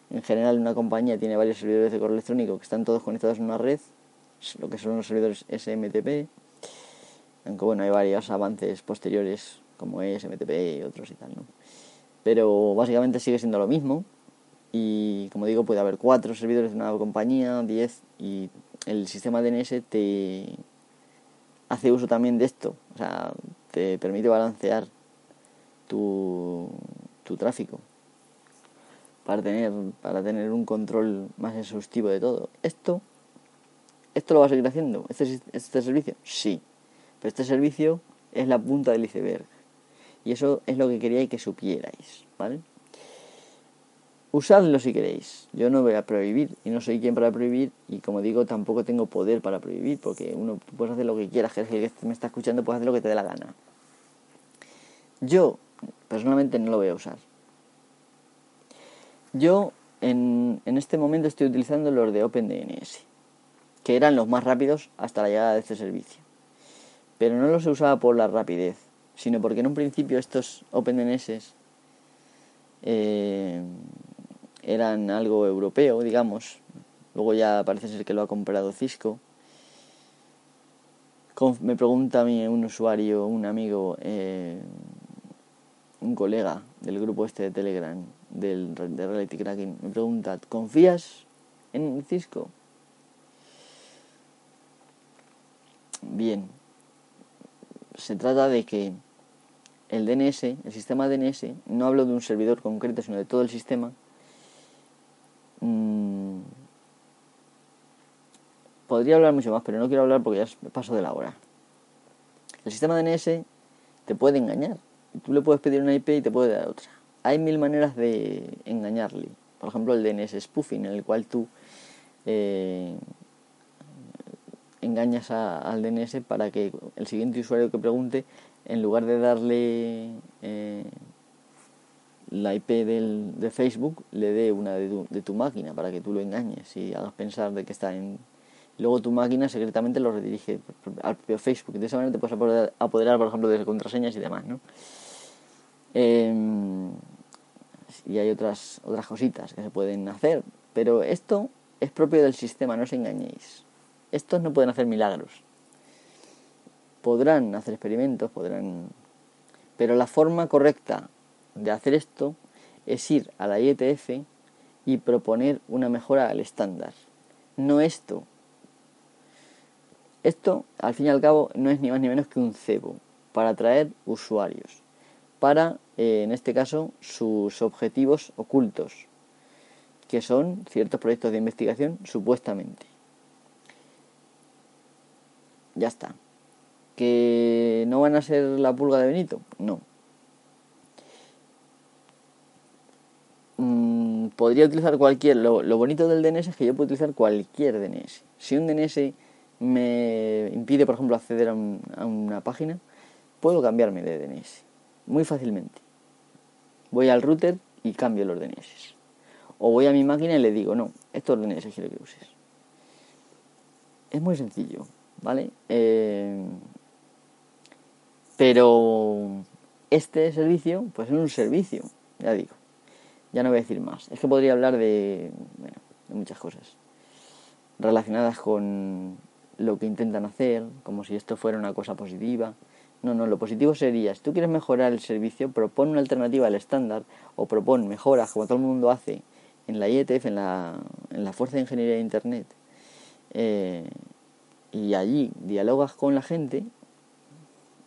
En general, una compañía tiene varios servidores de correo electrónico que están todos conectados en una red lo que son los servidores SMTP, aunque bueno, hay varios avances posteriores como SMTP y otros y tal, ¿no? Pero básicamente sigue siendo lo mismo y como digo puede haber cuatro servidores de una compañía, 10 y el sistema DNS te hace uso también de esto, o sea, te permite balancear tu, tu tráfico para tener, para tener un control más exhaustivo de todo. Esto ¿Esto lo va a seguir haciendo? ¿Este, ¿Este servicio? Sí. Pero este servicio es la punta del iceberg. Y eso es lo que quería que supierais, ¿vale? Usadlo si queréis. Yo no voy a prohibir y no soy quien para prohibir y como digo tampoco tengo poder para prohibir porque uno puede hacer lo que quiera, el que me está escuchando puede hacer lo que te dé la gana. Yo personalmente no lo voy a usar. Yo en, en este momento estoy utilizando los de OpenDNS que eran los más rápidos hasta la llegada de este servicio. Pero no los usaba por la rapidez, sino porque en un principio estos OpenDNS eh, eran algo europeo, digamos. Luego ya parece ser que lo ha comprado Cisco. Me pregunta a mí un usuario, un amigo, eh, un colega del grupo este de Telegram, del, de Reality Cracking, me pregunta, ¿confías en Cisco? Bien, se trata de que el DNS, el sistema DNS, no hablo de un servidor concreto, sino de todo el sistema, mm, podría hablar mucho más, pero no quiero hablar porque ya paso de la hora. El sistema DNS te puede engañar. Tú le puedes pedir una IP y te puede dar otra. Hay mil maneras de engañarle. Por ejemplo, el DNS spoofing, en el cual tú eh, engañas al DNS para que el siguiente usuario que pregunte, en lugar de darle eh, la IP del, de Facebook, le dé una de tu, de tu, máquina para que tú lo engañes y hagas pensar de que está en... Luego tu máquina secretamente lo redirige al propio Facebook. De esa manera te puedes apoderar, por ejemplo, de contraseñas y demás, ¿no? Em, y hay otras, otras cositas que se pueden hacer. Pero esto es propio del sistema, no os engañéis. Estos no pueden hacer milagros. Podrán hacer experimentos, podrán... Pero la forma correcta de hacer esto es ir a la IETF y proponer una mejora al estándar. No esto. Esto, al fin y al cabo, no es ni más ni menos que un cebo para atraer usuarios, para, eh, en este caso, sus objetivos ocultos, que son ciertos proyectos de investigación supuestamente. Ya está. ¿Que no van a ser la pulga de Benito? No. Mm, podría utilizar cualquier. Lo, bonito del DNS es que yo puedo utilizar cualquier DNS. Si un DNS me impide, por ejemplo, acceder a, una página, puedo cambiarme de DNS muy fácilmente. Voy al router y cambio los DNS. O voy a mi máquina y le digo, no, estos DNS quiero que uses. Es muy sencillo. ¿vale? Eh, pero este servicio, pues es un servicio, ya digo. Ya no voy a decir más. Es que podría hablar de, bueno, de muchas cosas relacionadas con lo que intentan hacer, como si esto fuera una cosa positiva. No, no, lo positivo sería, si tú quieres mejorar el servicio, propone una alternativa al estándar o propone mejoras como todo el mundo hace en la IETF, en la, en la Fuerza de Ingeniería de Internet, eh, y allí dialogas con la gente,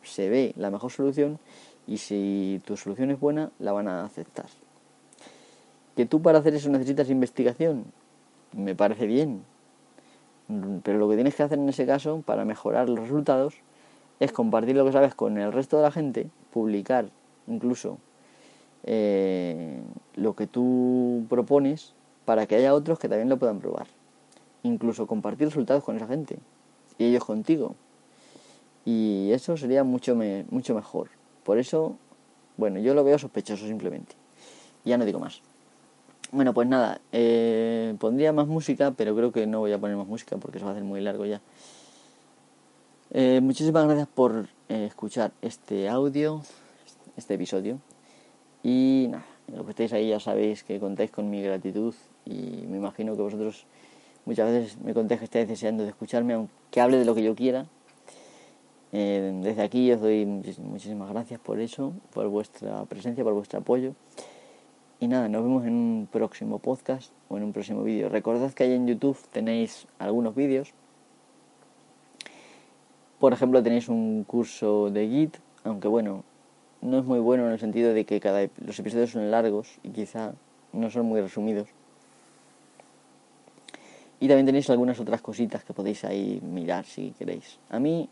se ve la mejor solución y si tu solución es buena, la van a aceptar. Que tú para hacer eso necesitas investigación, me parece bien, pero lo que tienes que hacer en ese caso para mejorar los resultados es compartir lo que sabes con el resto de la gente, publicar incluso eh, lo que tú propones para que haya otros que también lo puedan probar. Incluso compartir resultados con esa gente y ellos contigo. Y eso sería mucho, mucho mejor. Por eso, bueno, yo lo veo sospechoso simplemente. Ya no digo más. Bueno, pues nada, eh, pondría más música, pero creo que no voy a poner más música porque eso va a ser muy largo ya. Eh, muchísimas gracias por eh, escuchar este audio, este episodio. Y nada, lo que estéis ahí ya sabéis que contáis con mi gratitud y me imagino que vosotros muchas veces me contáis que estáis deseando de escucharme, aunque hable de lo que yo quiera. Eh, desde aquí os doy muchísimas gracias por eso, por vuestra presencia, por vuestro apoyo. Y nada, nos vemos en un próximo podcast o en un próximo vídeo. Recordad que ahí en YouTube tenéis algunos vídeos por ejemplo, tenéis un curso de Git, aunque bueno, no es muy bueno en el sentido de que cada los episodios son largos y quizá no son muy resumidos. Y también tenéis algunas otras cositas que podéis ahí mirar si queréis. A mí,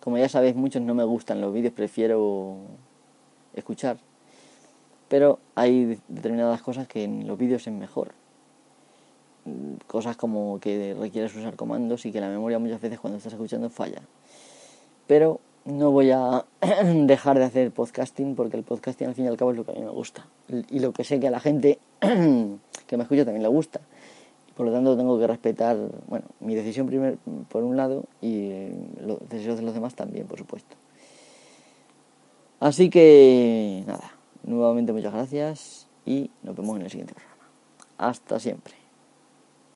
como ya sabéis, muchos no me gustan los vídeos, prefiero escuchar. Pero hay determinadas cosas que en los vídeos es mejor. Cosas como que requieres usar comandos y que la memoria muchas veces cuando estás escuchando falla pero no voy a dejar de hacer podcasting porque el podcasting al fin y al cabo es lo que a mí me gusta y lo que sé que a la gente que me escucha también le gusta. Por lo tanto tengo que respetar, bueno, mi decisión primer, por un lado y los deseos de los demás también, por supuesto. Así que nada, nuevamente muchas gracias y nos vemos en el siguiente programa. Hasta siempre.